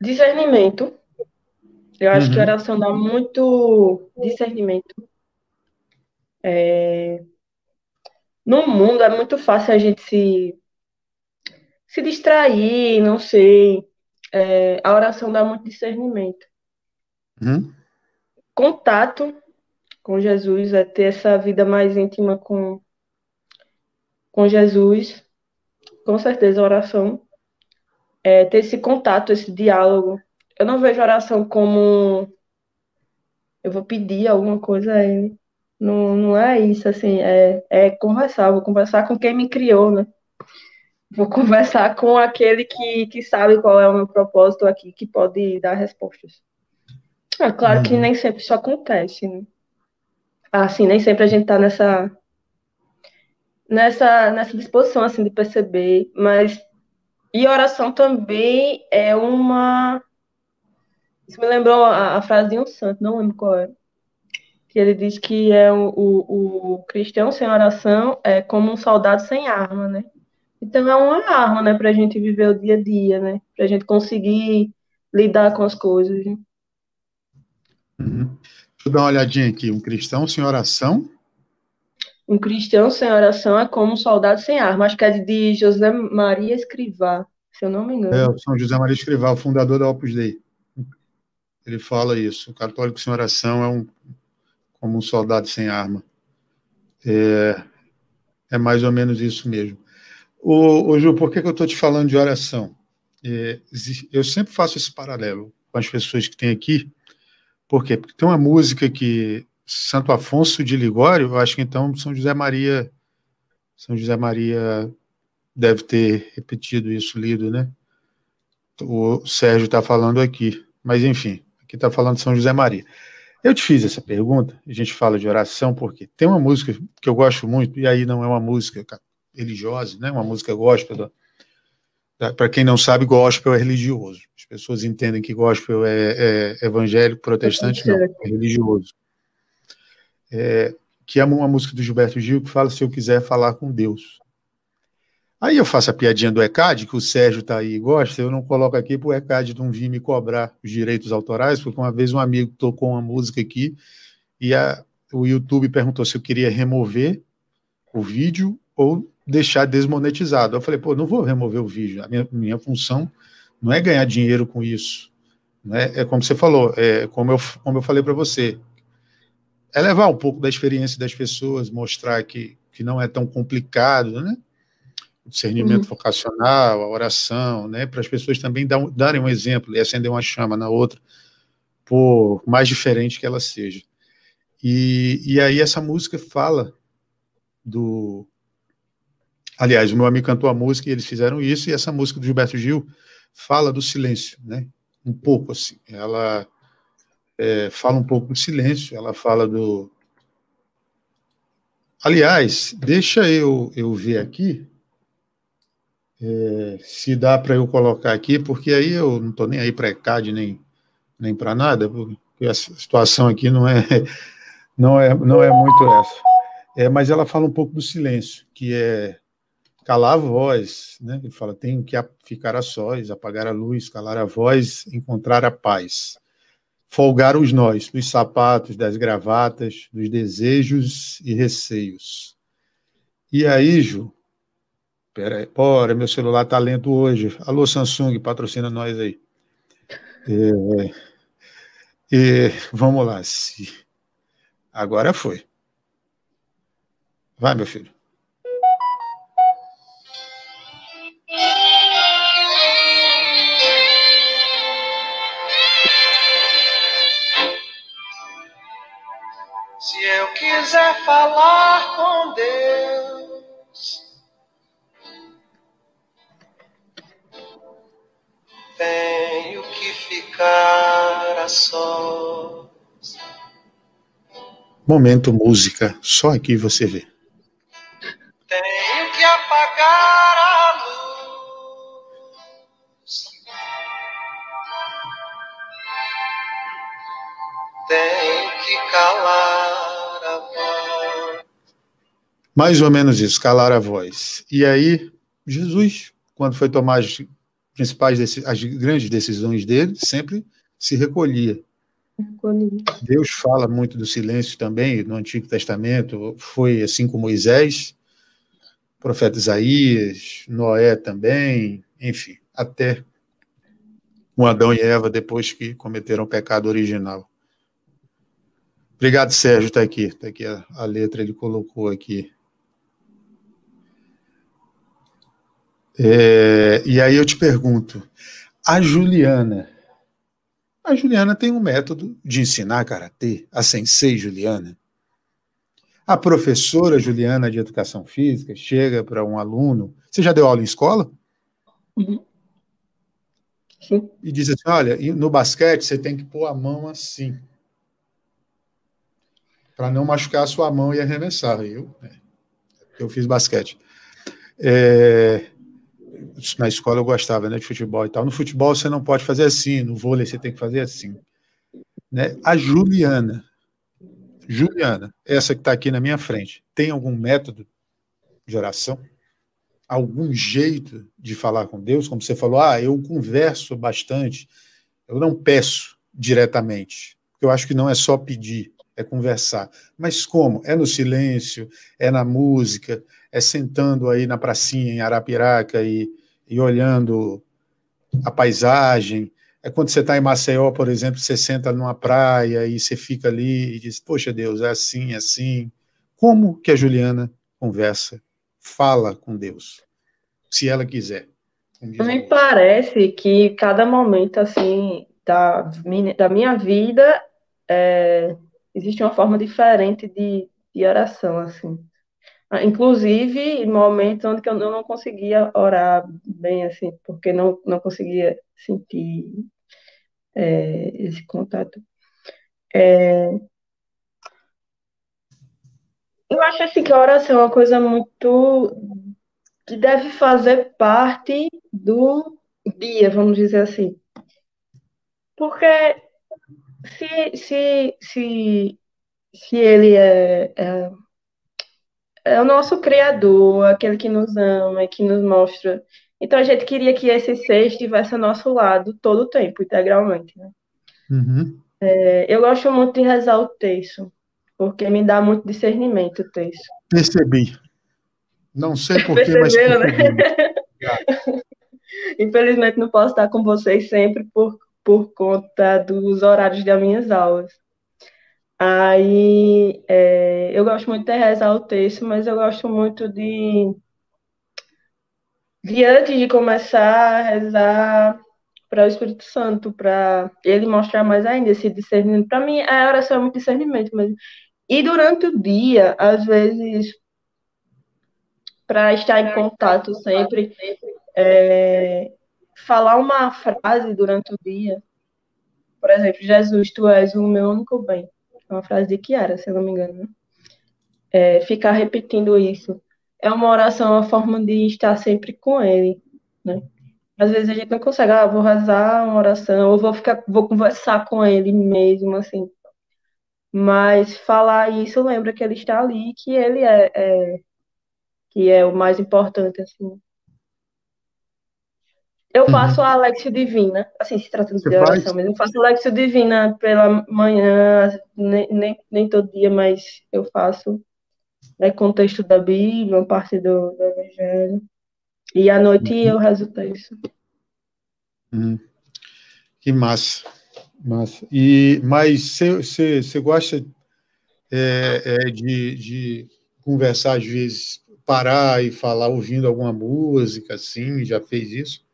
Discernimento. Eu acho uhum. que a oração dá muito discernimento. É... No mundo é muito fácil a gente se se distrair, não sei. É, a oração dá muito discernimento. Uhum. Contato com Jesus é ter essa vida mais íntima com, com Jesus. Com certeza, a oração é ter esse contato, esse diálogo. Eu não vejo oração como eu vou pedir alguma coisa a ele. Não, não é isso, assim, é, é conversar, vou conversar com quem me criou, né? Vou [LAUGHS] conversar com aquele que, que sabe qual é o meu propósito aqui, que pode dar respostas. É claro uhum. que nem sempre isso acontece, né? Assim, nem sempre a gente tá nessa nessa nessa disposição assim de perceber, mas e oração também é uma isso me lembrou a, a frase de um santo, não lembro qual é. Que ele diz que é o, o, o cristão sem oração é como um soldado sem arma, né? Então é uma arma, né, para a gente viver o dia a dia, né, para a gente conseguir lidar com as coisas. Né? Uhum. Deixa eu dar uma olhadinha aqui. Um cristão sem oração? Um cristão sem oração é como um soldado sem arma. Acho que é de José Maria Escrivá, se eu não me engano. É, o São José Maria Escrivá, o fundador da Opus Dei. Ele fala isso. O católico sem oração é um, como um soldado sem arma. É, é mais ou menos isso mesmo. Ô, Ju, por que, que eu estou te falando de oração? É, eu sempre faço esse paralelo com as pessoas que tem aqui. Por quê? Porque tem uma música que Santo Afonso de Ligório, eu acho que então São José Maria, São José Maria deve ter repetido isso, lido, né? O Sérgio está falando aqui, mas enfim, aqui está falando São José Maria. Eu te fiz essa pergunta, a gente fala de oração, porque tem uma música que eu gosto muito, e aí não é uma música religiosa, né? uma música gospel. Para quem não sabe, gospel é religioso. As pessoas entendem que gospel é, é evangélico, protestante, não, é religioso. É, que é uma música do Gilberto Gil que fala se eu quiser falar com Deus. Aí eu faço a piadinha do ECAD, que o Sérgio está aí e gosta, eu não coloco aqui para o ECAD não vir me cobrar os direitos autorais, porque uma vez um amigo tocou uma música aqui e a, o YouTube perguntou se eu queria remover o vídeo ou deixar desmonetizado. Eu falei, pô, não vou remover o vídeo. A minha, minha função não é ganhar dinheiro com isso. Né? É como você falou, é como eu, como eu falei para você. É levar um pouco da experiência das pessoas, mostrar que, que não é tão complicado, né? O discernimento uhum. vocacional, a oração, né? Para as pessoas também dar, darem um exemplo e acender uma chama na outra, por mais diferente que ela seja. E, e aí essa música fala do, Aliás, o meu amigo cantou a música e eles fizeram isso, e essa música do Gilberto Gil fala do silêncio, né? um pouco assim. Ela é, fala um pouco do silêncio, ela fala do. Aliás, deixa eu, eu ver aqui é, se dá para eu colocar aqui, porque aí eu não estou nem aí para ECAD nem, nem para nada, porque a situação aqui não é, [LAUGHS] não é, não é muito essa. É, mas ela fala um pouco do silêncio, que é calar a voz, né? Ele fala, tem que ficar a sós, apagar a luz, calar a voz, encontrar a paz. Folgar os nós, dos sapatos, das gravatas, dos desejos e receios. E aí, Ju, pera aí, bora, meu celular tá lento hoje. Alô, Samsung, patrocina nós aí. É, é, vamos lá. Agora foi. Vai, meu filho. Falar com Deus, tenho que ficar a sós. Momento música, só aqui você vê. Tenho que apagar a luz. Tenho que calar mais ou menos isso, calar a voz. E aí, Jesus, quando foi tomar as principais, as grandes decisões dele, sempre se recolhia. Deus fala muito do silêncio também no Antigo Testamento, foi assim com Moisés, profeta Isaías, Noé também, enfim, até com Adão e Eva depois que cometeram o pecado original. Obrigado, Sérgio, está aqui, está aqui a, a letra, ele colocou aqui. É, e aí eu te pergunto, a Juliana, a Juliana tem um método de ensinar karatê, a sensei Juliana. A professora Juliana de educação física chega para um aluno, você já deu aula em escola? Uhum. Sim. E diz assim, olha, no basquete você tem que pôr a mão assim, para não machucar a sua mão e arremessar. Eu, né, eu fiz basquete. É, na escola eu gostava né, de futebol e tal. No futebol você não pode fazer assim, no vôlei você tem que fazer assim. Né? A Juliana, Juliana, essa que está aqui na minha frente, tem algum método de oração? Algum jeito de falar com Deus? Como você falou, ah, eu converso bastante, eu não peço diretamente, eu acho que não é só pedir, é conversar. Mas como? É no silêncio, é na música, é sentando aí na pracinha em Arapiraca e, e olhando a paisagem. É quando você está em Maceió, por exemplo, você senta numa praia e você fica ali e diz: Poxa Deus, é assim, é assim. Como que a Juliana conversa, fala com Deus, se ela quiser? Me parece que cada momento assim da, da minha vida é, existe uma forma diferente de, de oração assim. Ah, inclusive, momentos onde eu não conseguia orar bem, assim, porque não, não conseguia sentir é, esse contato. É, eu acho assim que a oração é uma coisa muito que deve fazer parte do dia, vamos dizer assim. Porque se, se, se, se ele é, é é o nosso Criador, aquele que nos ama, que nos mostra. Então a gente queria que esse ser estivesse ao nosso lado todo o tempo, integralmente. Né? Uhum. É, eu gosto muito de rezar o texto, porque me dá muito discernimento o texto. Percebi. Não sei porquê, mas percebi. né? [LAUGHS] Infelizmente não posso estar com vocês sempre por, por conta dos horários das minhas aulas. Aí é, eu gosto muito de rezar o texto, mas eu gosto muito de, de antes de começar a rezar para o Espírito Santo, para ele mostrar mais ainda esse discernimento. Para mim, a oração é muito discernimento mesmo. E durante o dia, às vezes, para estar em contato sempre, é, falar uma frase durante o dia por exemplo, Jesus, tu és o meu único bem. É uma frase de Kiara, se eu não me engano. Né? É, ficar repetindo isso é uma oração, uma forma de estar sempre com Ele, né? Às vezes a gente não consegue, ah, vou rezar uma oração, ou vou ficar, vou conversar com Ele mesmo, assim. Mas falar isso lembra que Ele está ali, que Ele é, é que é o mais importante, assim. Eu uhum. faço a Alexio Divina, assim, se tratando de oração, mas eu faço a Alexio Divina pela manhã, nem, nem, nem todo dia, mas eu faço né, contexto da Bíblia, uma parte do, do Evangelho. E à noite uhum. eu rezo o texto. Uhum. Que massa, massa. E, mas você gosta é, é, de, de conversar, às vezes, parar e falar ouvindo alguma música, assim? Já fez isso?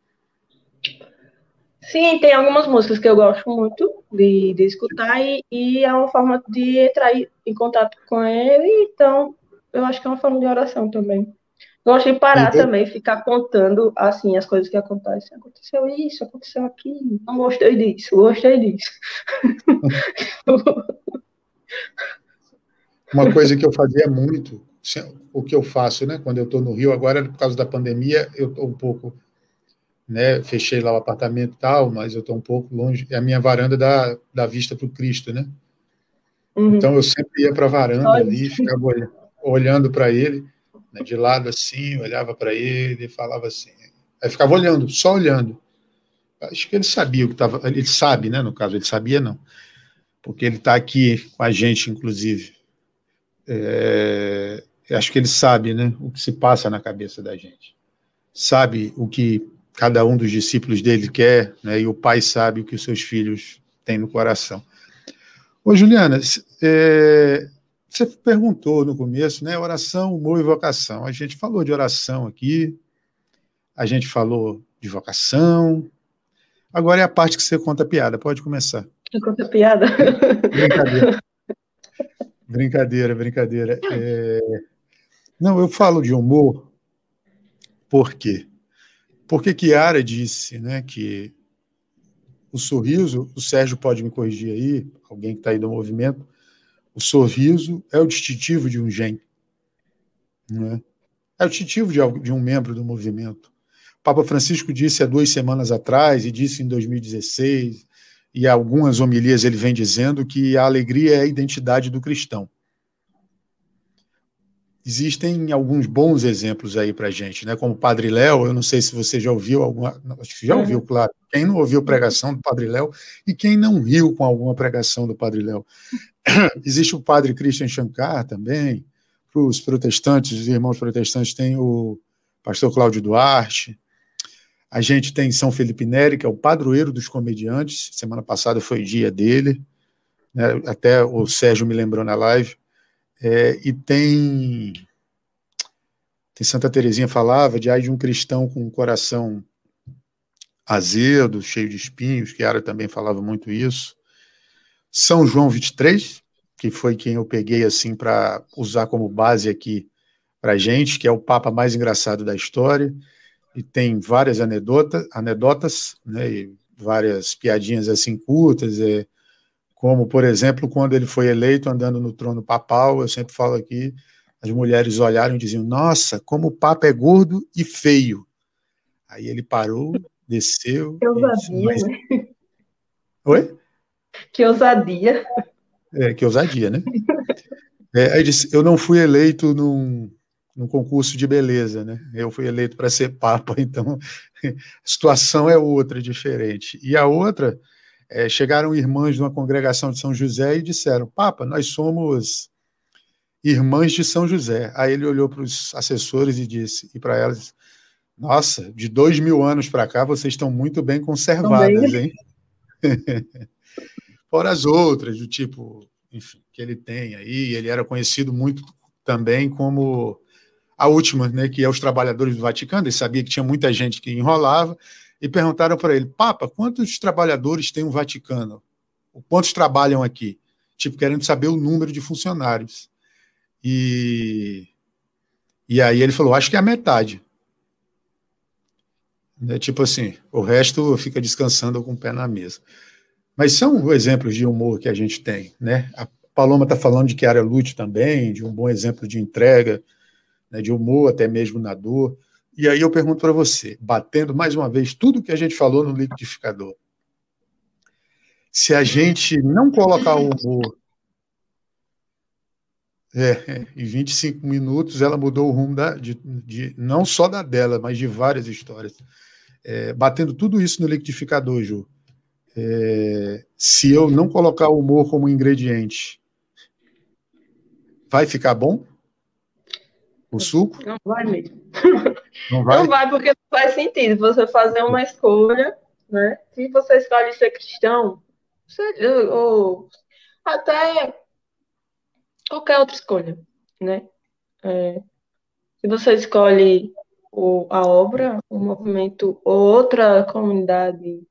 Sim, tem algumas músicas que eu gosto muito de, de escutar e, e é uma forma de entrar em contato com ele, então eu acho que é uma forma de oração também. Gosto de parar Entendi. também, ficar contando assim as coisas que acontecem. Aconteceu isso, aconteceu aquilo, não gostei disso, gostei disso. [LAUGHS] Uma coisa que eu fazia muito, o que eu faço, né? Quando eu estou no Rio, agora por causa da pandemia, eu estou um pouco, né? Fechei lá o apartamento e tal, mas eu estou um pouco longe. É a minha varanda dá, dá vista para o Cristo, né? Uhum. Então eu sempre ia para a varanda Olha. ali, ficava olhando olhando para ele, né, de lado assim, olhava para ele e falava assim. Aí ficava olhando, só olhando. Acho que ele sabia o que estava. Ele sabe, né? No caso, ele sabia não. Porque ele está aqui com a gente, inclusive. É, acho que ele sabe né, o que se passa na cabeça da gente. Sabe o que cada um dos discípulos dele quer, né, e o pai sabe o que os seus filhos têm no coração. Ô, Juliana, é, você perguntou no começo, né? Oração, humor e vocação. A gente falou de oração aqui, a gente falou de vocação. Agora é a parte que você conta piada. Pode começar. Conta piada. Brincadeira. [LAUGHS] brincadeira, brincadeira. É... Não, eu falo de humor por quê? Porque Chiara disse né, que o sorriso, o Sérgio pode me corrigir aí, alguém que está aí do movimento, o sorriso é o distintivo de um gen. É? é o distintivo de, de um membro do movimento. O Papa Francisco disse há duas semanas atrás, e disse em 2016, e algumas homilias ele vem dizendo que a alegria é a identidade do cristão. Existem alguns bons exemplos aí para gente, né? Como o Padre Léo, eu não sei se você já ouviu alguma, acho que já ouviu, uhum. claro. Quem não ouviu pregação do Padre Léo e quem não riu com alguma pregação do Padre Léo. [LAUGHS] Existe o Padre Christian Shankar também. Para os protestantes, os irmãos protestantes, tem o Pastor Cláudio Duarte. A gente tem São Felipe Neri, que é o padroeiro dos comediantes. Semana passada foi dia dele. Né? Até o Sérgio me lembrou na live é, e tem, tem Santa Teresinha falava de, de um cristão com um coração azedo, cheio de espinhos, que Ara também falava muito isso. São João 23, que foi quem eu peguei assim para usar como base aqui para gente, que é o papa mais engraçado da história, e tem várias anedotas, anedotas né, e várias piadinhas assim curtas, é, como, por exemplo, quando ele foi eleito andando no trono papal, eu sempre falo aqui, as mulheres olharam e diziam: Nossa, como o Papa é gordo e feio. Aí ele parou, desceu. Que ousadia, mas... né? Oi? Que ousadia. É, que ousadia, né? É, aí disse: Eu não fui eleito num, num concurso de beleza, né? Eu fui eleito para ser Papa, [LAUGHS] então a situação é outra, diferente. E a outra é, chegaram irmãs de uma congregação de São José e disseram: Papa, nós somos irmãs de São José. Aí ele olhou para os assessores e disse, e para elas: Nossa, de dois mil anos para cá vocês estão muito bem conservadas, hein? [LAUGHS] Fora as outras, do tipo, enfim, que ele tem aí. Ele era conhecido muito também como a última, né, que é os trabalhadores do Vaticano. Ele sabia que tinha muita gente que enrolava e perguntaram para ele: Papa, quantos trabalhadores tem o Vaticano? Quantos trabalham aqui? Tipo, querendo saber o número de funcionários. E, e aí ele falou: Acho que é a metade. É tipo assim, o resto fica descansando com o pé na mesa. Mas são exemplos de humor que a gente tem, né? A Paloma está falando de Chiara Lute também, de um bom exemplo de entrega, né, de humor até mesmo na dor. E aí eu pergunto para você, batendo mais uma vez tudo que a gente falou no liquidificador, se a gente não colocar o humor é, em 25 minutos ela mudou o rumo da, de, de, não só da dela, mas de várias histórias. É, batendo tudo isso no liquidificador, Ju. É, se eu não colocar o humor como ingrediente, vai ficar bom? O suco? Não vai mesmo. Não vai? Não vai porque não faz sentido você fazer uma escolha, né? Se você escolhe ser cristão, ou até qualquer outra escolha, né? É, se você escolhe o, a obra, o movimento ou outra comunidade,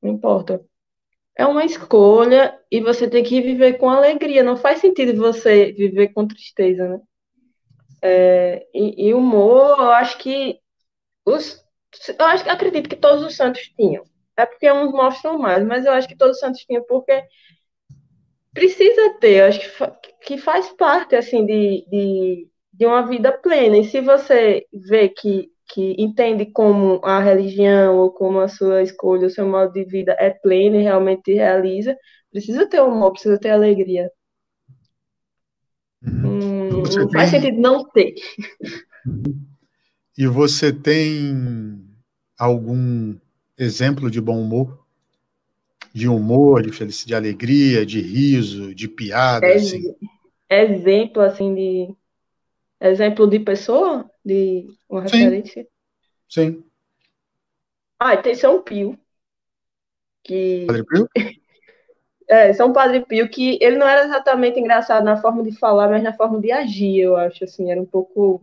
não importa. É uma escolha e você tem que viver com alegria. Não faz sentido você viver com tristeza, né? É, e, e humor, eu acho que os, eu acho, acredito que todos os santos tinham. É porque uns mostram mais, mas eu acho que todos os santos tinham porque precisa ter, eu acho que, que faz parte assim de, de, de uma vida plena. E se você vê que, que entende como a religião ou como a sua escolha, o seu modo de vida é pleno e realmente realiza, precisa ter humor, precisa ter alegria. Uhum. Hum, não faz sentido não ter. E você tem algum exemplo de bom humor? de humor, de felicidade, de alegria, de riso, de piada, é, assim. Exemplo, assim, de... Exemplo de pessoa? De uma Sim. referência? Sim. Ah, tem São Pio. Que... Padre Pio? [LAUGHS] É, São Padre Pio, que ele não era exatamente engraçado na forma de falar, mas na forma de agir, eu acho, assim, era um pouco...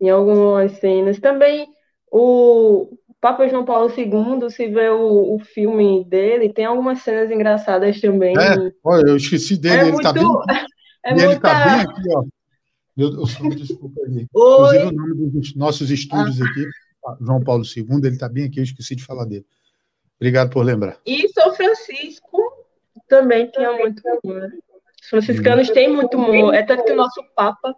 Em algumas cenas. Também o Papa João Paulo II, se vê o, o filme dele, tem algumas cenas engraçadas também. É, olha, eu esqueci dele, é ele muito, [LAUGHS] tá bem. É ele muita... tá bem aqui, ó. Eu, eu só me desculpa aí. Oi. Inclusive, o nome dos nossos estúdios ah. aqui, João Paulo II, ele está bem aqui, eu esqueci de falar dele. Obrigado por lembrar. E São Francisco também tinha muito humor. Os franciscanos hum. têm muito humor. É tanto que o nosso Papa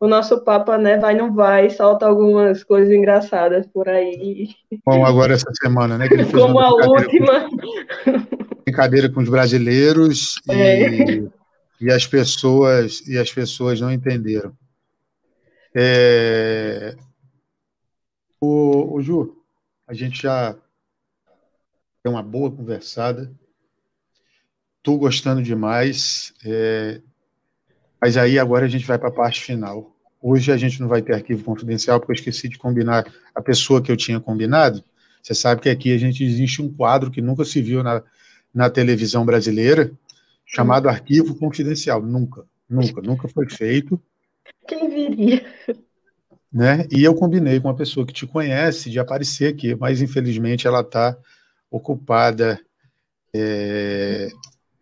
o nosso Papa, né, vai não vai, solta algumas coisas engraçadas por aí. Bom, agora essa semana, né? Como a última. brincadeira com os brasileiros e, é. e, as pessoas e as pessoas não entenderam. É, o, o Ju, a gente já tem uma boa conversada. Estou gostando demais. É, mas aí agora a gente vai para a parte final. Hoje a gente não vai ter arquivo confidencial, porque eu esqueci de combinar a pessoa que eu tinha combinado. Você sabe que aqui a gente existe um quadro que nunca se viu na, na televisão brasileira, chamado Arquivo Confidencial. Nunca, nunca, nunca foi feito. Quem viria? Né? E eu combinei com uma pessoa que te conhece de aparecer aqui, mas infelizmente ela está ocupada é,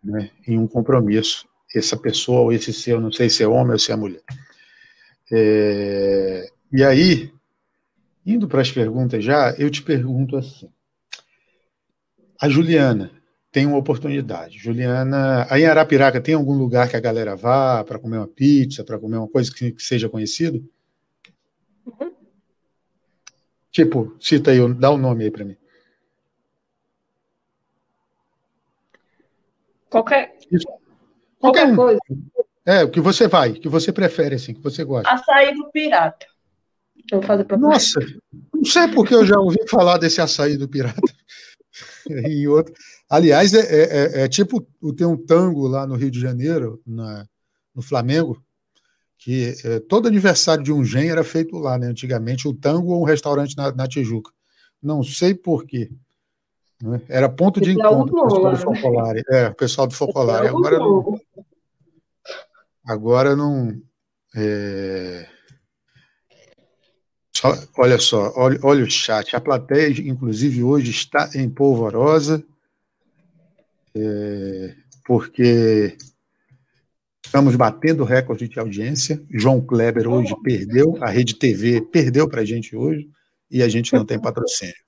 né, em um compromisso essa pessoa ou esse ser, eu não sei se é homem ou se é mulher. É, e aí, indo para as perguntas já, eu te pergunto assim: a Juliana tem uma oportunidade. Juliana, aí em Arapiraca tem algum lugar que a galera vá para comer uma pizza, para comer uma coisa que, que seja conhecido? Uhum. Tipo, cita aí, dá o um nome aí para mim. Qualquer. Isso. Qualquer, Qualquer coisa. É, o que você vai, o que você prefere, assim, que você gosta. Açaí do pirata. Eu vou fazer pra Nossa, não sei porque eu já ouvi falar desse açaí do pirata. [LAUGHS] e outro. Aliás, é, é, é, é tipo tem um tango lá no Rio de Janeiro, na, no Flamengo, que é, todo aniversário de um gen era feito lá, né? Antigamente, o tango ou um restaurante na, na Tijuca. Não sei por quê. Né? Era ponto de encontro do pessoal do Focolare. É, o pessoal do Focolare. Agora não. Agora não. É... Só, olha só, olha, olha o chat. A plateia, inclusive, hoje está em polvorosa, é, porque estamos batendo recorde de audiência. João Kleber hoje perdeu, a Rede TV perdeu para a gente hoje, e a gente não tem patrocínio.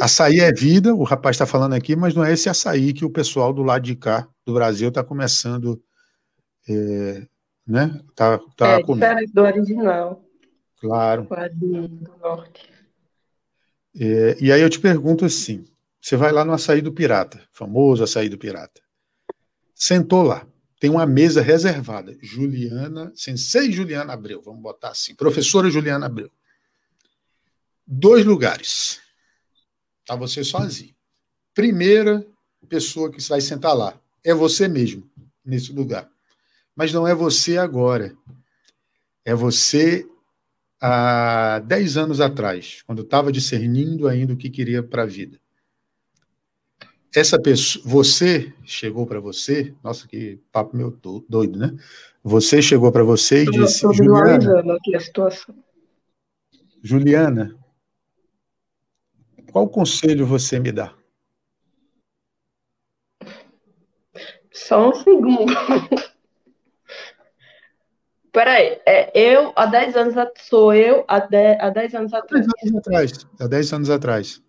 Açaí é vida, o rapaz está falando aqui, mas não é esse açaí que o pessoal do lado de cá do Brasil está começando, é, né? Tá, tá é diferente do original. Claro. do norte. É, e aí eu te pergunto assim: você vai lá no açaí do pirata, famoso açaí do pirata. Sentou lá, tem uma mesa reservada. Juliana, Sensei Juliana Abreu, vamos botar assim, professora Juliana Abreu. Dois lugares. Tá você sozinho. Primeira pessoa que vai sentar lá é você mesmo, nesse lugar. Mas não é você agora. É você há 10 anos atrás, quando estava discernindo ainda o que queria para a vida. Essa pessoa, você chegou para você, nossa, que papo meu doido, né? Você chegou para você e disse, Juliana, aqui a situação. Juliana, qual conselho você me dá? Só um segundo. [LAUGHS] Peraí, é, eu há 10 anos sou eu há 10, há 10 anos atrás. Há 10 anos atrás. Há 10 anos atrás.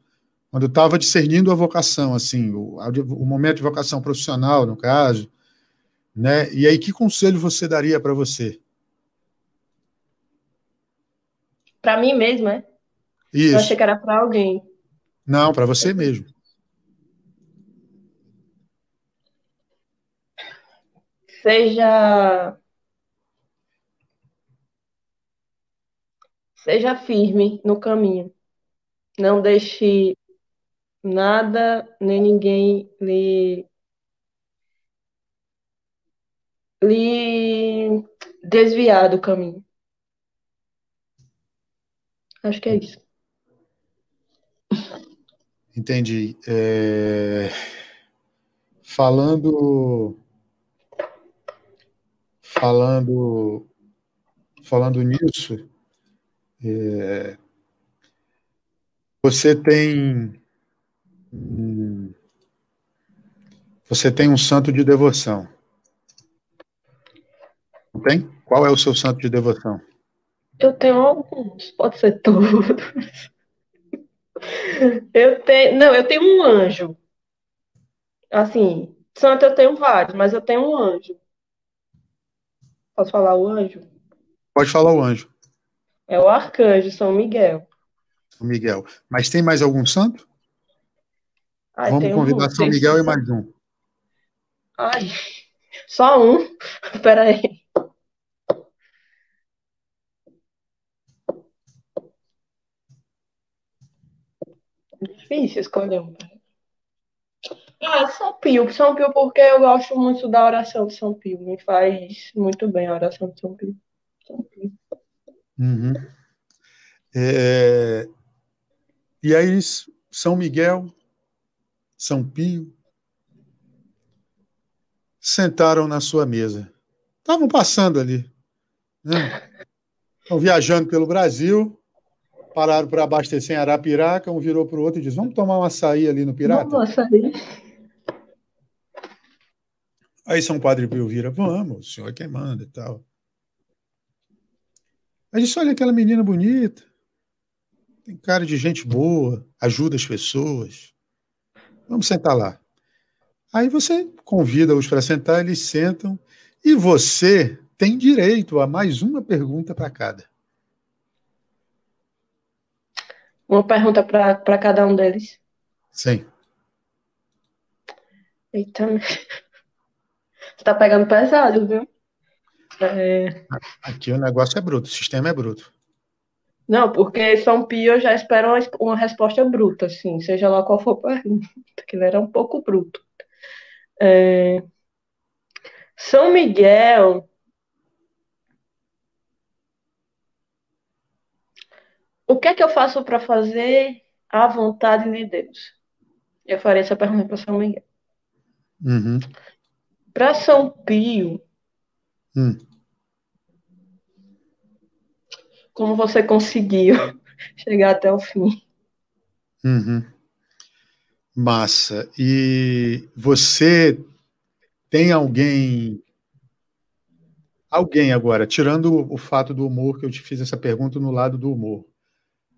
Quando eu estava discernindo a vocação, assim, o, o, momento de vocação profissional, no caso, né? E aí, que conselho você daria para você? Para mim mesmo, é? Isso. Eu achei que era para alguém. Não, para você mesmo. Seja Seja firme no caminho. Não deixe nada nem ninguém lhe, lhe desviar do caminho. Acho que é isso. Entendi. É... Falando, falando, falando nisso, é, você tem você tem um santo de devoção. Não tem? Qual é o seu santo de devoção? Eu tenho alguns, pode ser todos. Eu tenho, não, eu tenho um anjo. Assim, santo eu tenho vários, mas eu tenho um anjo. Posso falar o anjo? Pode falar o anjo. É o arcanjo São Miguel. São Miguel. Mas tem mais algum santo? Ai, Vamos convidar um, São Miguel e mais um. Ai, só um? [LAUGHS] Peraí. Difícil escolher um. Ah, São Pio. São Pio porque eu gosto muito da oração de São Pio. Me faz muito bem a oração de São Pio. São Pio. Uhum. É, e aí, São Miguel, São Pio, sentaram na sua mesa. Estavam passando ali. Né? Estão viajando pelo Brasil, pararam para abastecer em Arapiraca, um virou para o outro e disse: Vamos tomar um açaí ali no Pirata? Vamos, açaí. Aí São Padre Pio vira: Vamos, o senhor é quem manda e tal. Aí disse: olha aquela menina bonita, tem cara de gente boa, ajuda as pessoas. Vamos sentar lá. Aí você convida-os para sentar, eles sentam, e você tem direito a mais uma pergunta para cada. Uma pergunta para cada um deles? Sim. Eita, [LAUGHS] você tá pegando pesado, viu? É... Aqui o negócio é bruto, o sistema é bruto. Não, porque São Pio já espera uma, uma resposta bruta, assim, seja lá qual for a pergunta, [LAUGHS] que ele era um pouco bruto. É... São Miguel. O que é que eu faço para fazer a vontade de Deus? Eu faria essa pergunta para São Miguel. Uhum. Para São Pio, hum como você conseguiu [LAUGHS] chegar até o fim. Uhum. Massa. E você tem alguém. Alguém agora, tirando o fato do humor, que eu te fiz essa pergunta no lado do humor.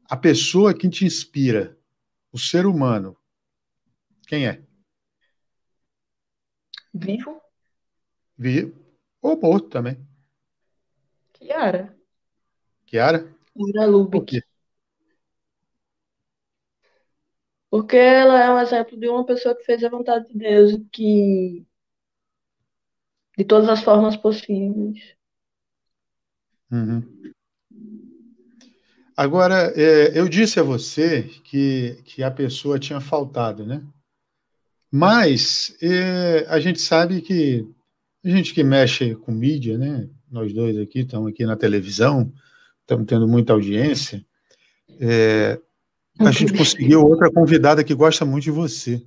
A pessoa que te inspira o ser humano, quem é? Vivo? Vivo ou morto também. Kiara. Kiara? Kiara Lubick. Porque ela é um exemplo de uma pessoa que fez a vontade de Deus, que de todas as formas possíveis. Uhum. Agora, é, eu disse a você que, que a pessoa tinha faltado, né? Mas é, a gente sabe que a gente que mexe com mídia, né? Nós dois aqui estamos aqui na televisão, estamos tendo muita audiência. É, a gente conseguiu outra convidada que gosta muito de você.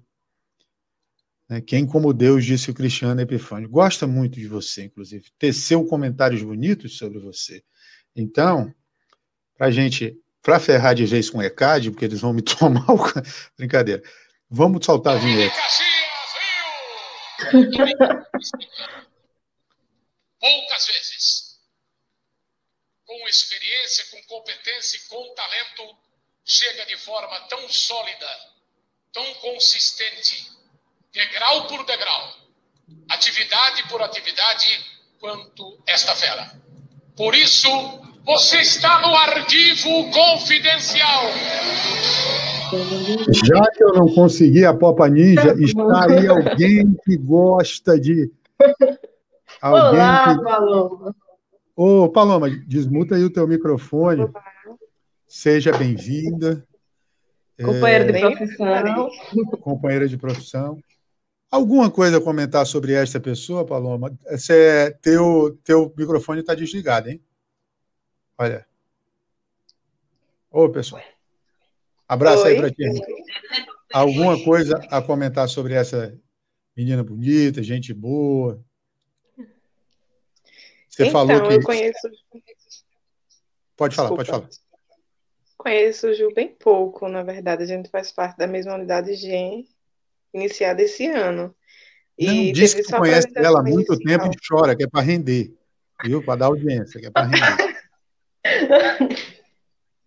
Né? Quem, como Deus, disse o Cristiano Epifânio, gosta muito de você, inclusive. Teceu comentários bonitos sobre você. Então, a gente, para ferrar de vez com o ECAD, porque eles vão me [LAUGHS] tomar o... Brincadeira. Vamos soltar a vinheta. [LAUGHS] Poucas vezes, com experiência, com competência e com talento, chega de forma tão sólida, tão consistente, degrau por degrau, atividade por atividade, quanto esta fera. Por isso, você está no arquivo confidencial. Já que eu não consegui a Popa Ninja, está aí alguém que gosta de. [LAUGHS] Alguém Olá, que... Paloma. Ô, Paloma, desmuta aí o teu microfone. Seja bem-vinda. Companheira é... de profissão. Companheira de profissão. Alguma coisa a comentar sobre esta pessoa, Paloma? Você, teu, teu microfone está desligado, hein? Olha. Ô, pessoal. Abraço Oi. aí para ti. Alguma coisa a comentar sobre essa menina bonita, gente boa? Você então, falou que. Eu conheço. Pode falar, Desculpa. pode falar. Conheço o Ju bem pouco, na verdade. A gente faz parte da mesma unidade GEM, iniciada esse ano. E Não, disse que conhece ela há muito tempo e chora, que é para render, viu? Para dar audiência, que é para render.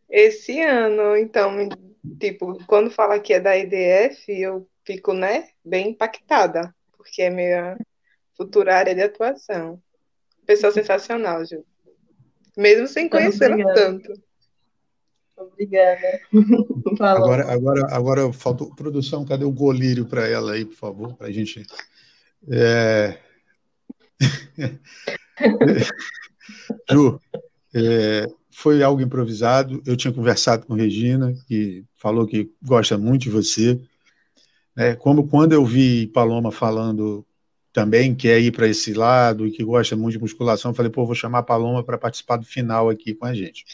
Esse ano, então, tipo, quando fala que é da EDF, eu fico, né, bem impactada, porque é minha futura área de atuação. Pessoa sensacional, Ju. Mesmo sem conhecê-la tanto. Obrigada. [LAUGHS] agora, agora, agora faltou produção. Cadê o golírio para ela aí, por favor, para a gente. É... [LAUGHS] [LAUGHS] Ju, é, foi algo improvisado. Eu tinha conversado com Regina, que falou que gosta muito de você. É, como quando eu vi Paloma falando também quer ir para esse lado e que gosta muito de musculação, falei, pô, vou chamar a Paloma para participar do final aqui com a gente.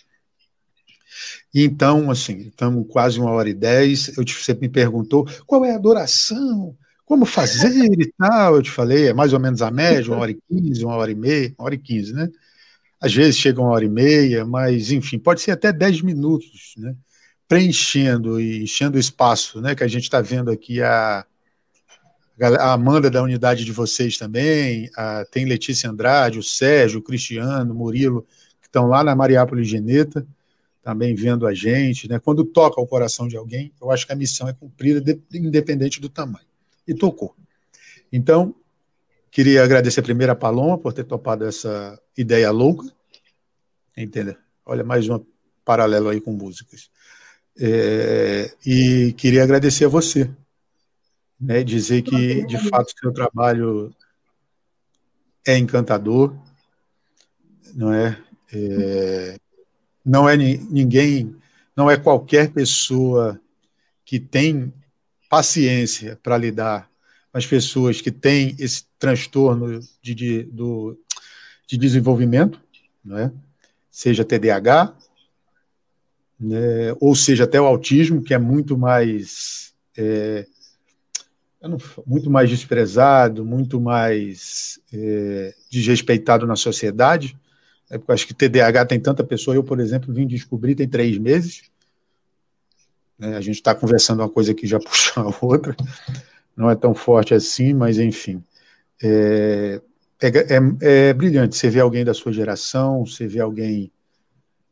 Então, assim, estamos quase uma hora e dez. Eu te, você me perguntou qual é a adoração, como fazer e tal. Eu te falei, é mais ou menos a média, uma hora e quinze, uma hora e meia, uma hora e quinze, né? Às vezes chega uma hora e meia, mas enfim, pode ser até dez minutos, né? Preenchendo e enchendo o espaço, né? Que a gente está vendo aqui a, a Amanda da unidade de vocês também, a, tem Letícia Andrade, o Sérgio, o Cristiano, o Murilo, que estão lá na Mariápolis Geneta também vendo a gente, né? Quando toca o coração de alguém, eu acho que a missão é cumprida de, independente do tamanho. E tocou. Então, queria agradecer primeiro a Paloma por ter topado essa ideia louca, entendeu? Olha, mais um paralelo aí com músicas. É, e queria agradecer a você, né? Dizer que, de fato, seu trabalho é encantador, não é? é não é ninguém, não é qualquer pessoa que tem paciência para lidar as pessoas que têm esse transtorno de, de, do, de desenvolvimento, não é? seja TDAH, né, ou seja até o autismo, que é muito mais é, muito mais desprezado, muito mais é, desrespeitado na sociedade, é porque acho que TDAH tem tanta pessoa. Eu, por exemplo, vim descobrir tem três meses. Né? A gente está conversando uma coisa que já [LAUGHS] puxou a outra. Não é tão forte assim, mas enfim. É, é, é, é brilhante. Você vê alguém da sua geração, você vê alguém.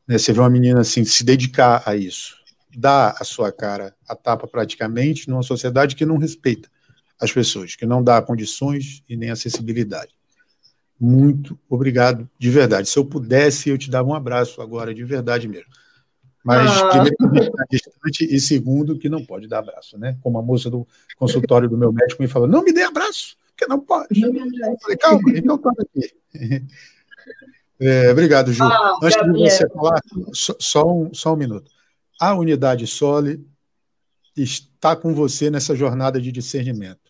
Né, você vê uma menina assim se dedicar a isso. dá a sua cara a tapa praticamente numa sociedade que não respeita as pessoas, que não dá condições e nem acessibilidade. Muito obrigado, de verdade. Se eu pudesse, eu te dava um abraço agora, de verdade mesmo. Mas, ah. primeiro, que está distante, e segundo, que não pode dar abraço, né? Como a moça do consultório do meu médico me falou: não me dê abraço, porque não pode. Eu falei, calma, então toma aqui. [LAUGHS] É, obrigado, Ju. Ah, Antes de você falar, só, só, um, só um minuto. A unidade Sole está com você nessa jornada de discernimento.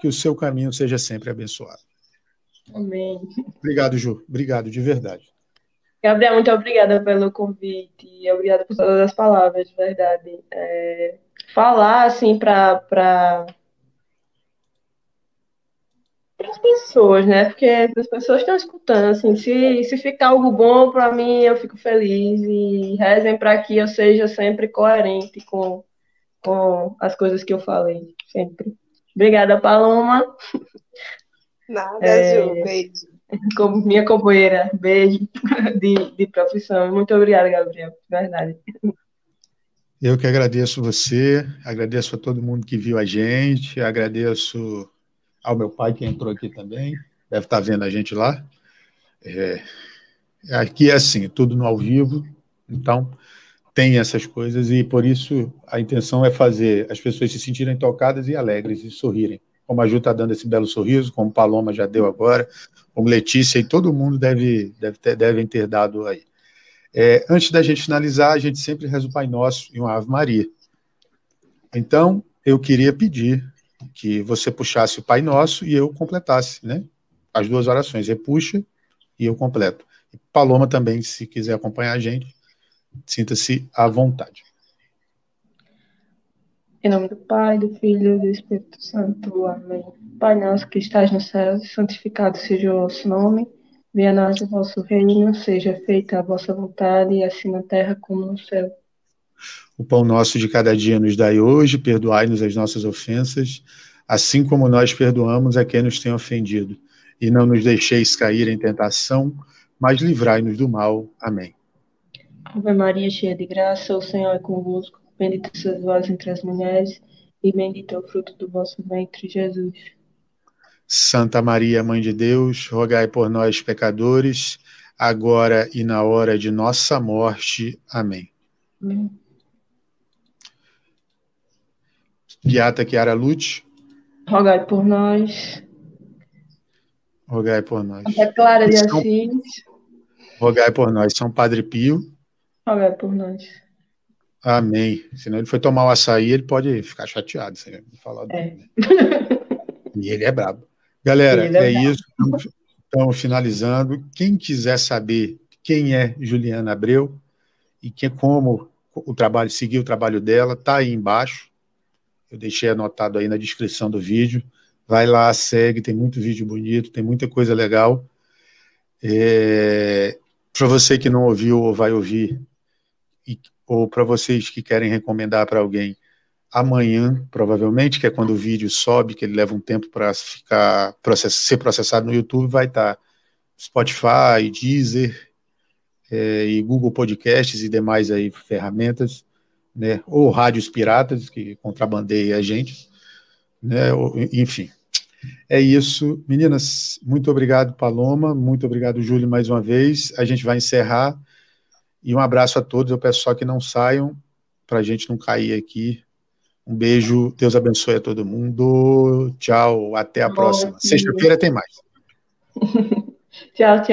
Que o seu caminho seja sempre abençoado. Amém. Obrigado, Ju. Obrigado, de verdade. Gabriel, muito obrigada pelo convite obrigada por todas as palavras, de verdade. É, falar, assim, para as pessoas, né? Porque as pessoas estão escutando, assim, se, se ficar algo bom para mim, eu fico feliz e rezem para que eu seja sempre coerente com, com as coisas que eu falei, sempre. Obrigada, Paloma. Nada, é, Ju, beijo. [LAUGHS] Como minha companheira, beijo [LAUGHS] de, de profissão. Muito obrigada, Gabriel, verdade. Eu que agradeço você, agradeço a todo mundo que viu a gente, agradeço ao meu pai que entrou aqui também, deve estar vendo a gente lá. É, aqui é assim, tudo no ao vivo, então tem essas coisas e por isso a intenção é fazer as pessoas se sentirem tocadas e alegres e sorrirem como a Ju está dando esse belo sorriso, como Paloma já deu agora, como Letícia e todo mundo deve, deve ter, devem ter dado aí. É, antes da gente finalizar, a gente sempre reza o Pai Nosso e uma Ave Maria. Então, eu queria pedir que você puxasse o Pai Nosso e eu completasse, né? As duas orações, ele puxa e eu completo. Paloma também, se quiser acompanhar a gente, sinta-se à vontade. Em nome do Pai, do Filho e do Espírito Santo. Amém. Pai nosso que estás no céu, santificado seja o vosso nome. Venha a nós o vosso reino, seja feita a vossa vontade, assim na terra como no céu. O pão nosso de cada dia nos dai hoje, perdoai-nos as nossas ofensas, assim como nós perdoamos a quem nos tem ofendido. E não nos deixeis cair em tentação, mas livrai-nos do mal. Amém. Ave Maria, cheia de graça, o Senhor é convosco. Bendita sois vós entre as mulheres, e bendito é o fruto do vosso ventre, Jesus. Santa Maria, Mãe de Deus, rogai por nós, pecadores, agora e na hora de nossa morte. Amém. Amém. Beata Chiara Lute. Rogai por nós. Rogai por nós. Santa Clara de Assis. Rogai por nós. São Padre Pio. Rogai por nós. Amém. Senão ele foi tomar o açaí, ele pode ficar chateado. Você falar é. Né? E ele é brabo. Galera, é, é isso. Estamos finalizando. Quem quiser saber quem é Juliana Abreu e que, como o trabalho, seguir o trabalho dela, tá aí embaixo. Eu deixei anotado aí na descrição do vídeo. Vai lá, segue, tem muito vídeo bonito, tem muita coisa legal. É, Para você que não ouviu ou vai ouvir e ou para vocês que querem recomendar para alguém, amanhã, provavelmente, que é quando o vídeo sobe, que ele leva um tempo para ficar process, ser processado no YouTube, vai estar tá Spotify, Deezer é, e Google Podcasts e demais aí ferramentas, né, ou rádios piratas que contrabandeiam a gente, né, ou, enfim. É isso, meninas. Muito obrigado, Paloma. Muito obrigado, Júlio, mais uma vez. A gente vai encerrar e um abraço a todos. Eu peço só que não saiam, para a gente não cair aqui. Um beijo, Deus abençoe a todo mundo. Tchau, até a próxima. Sexta-feira tem mais. [LAUGHS] tchau, tchau.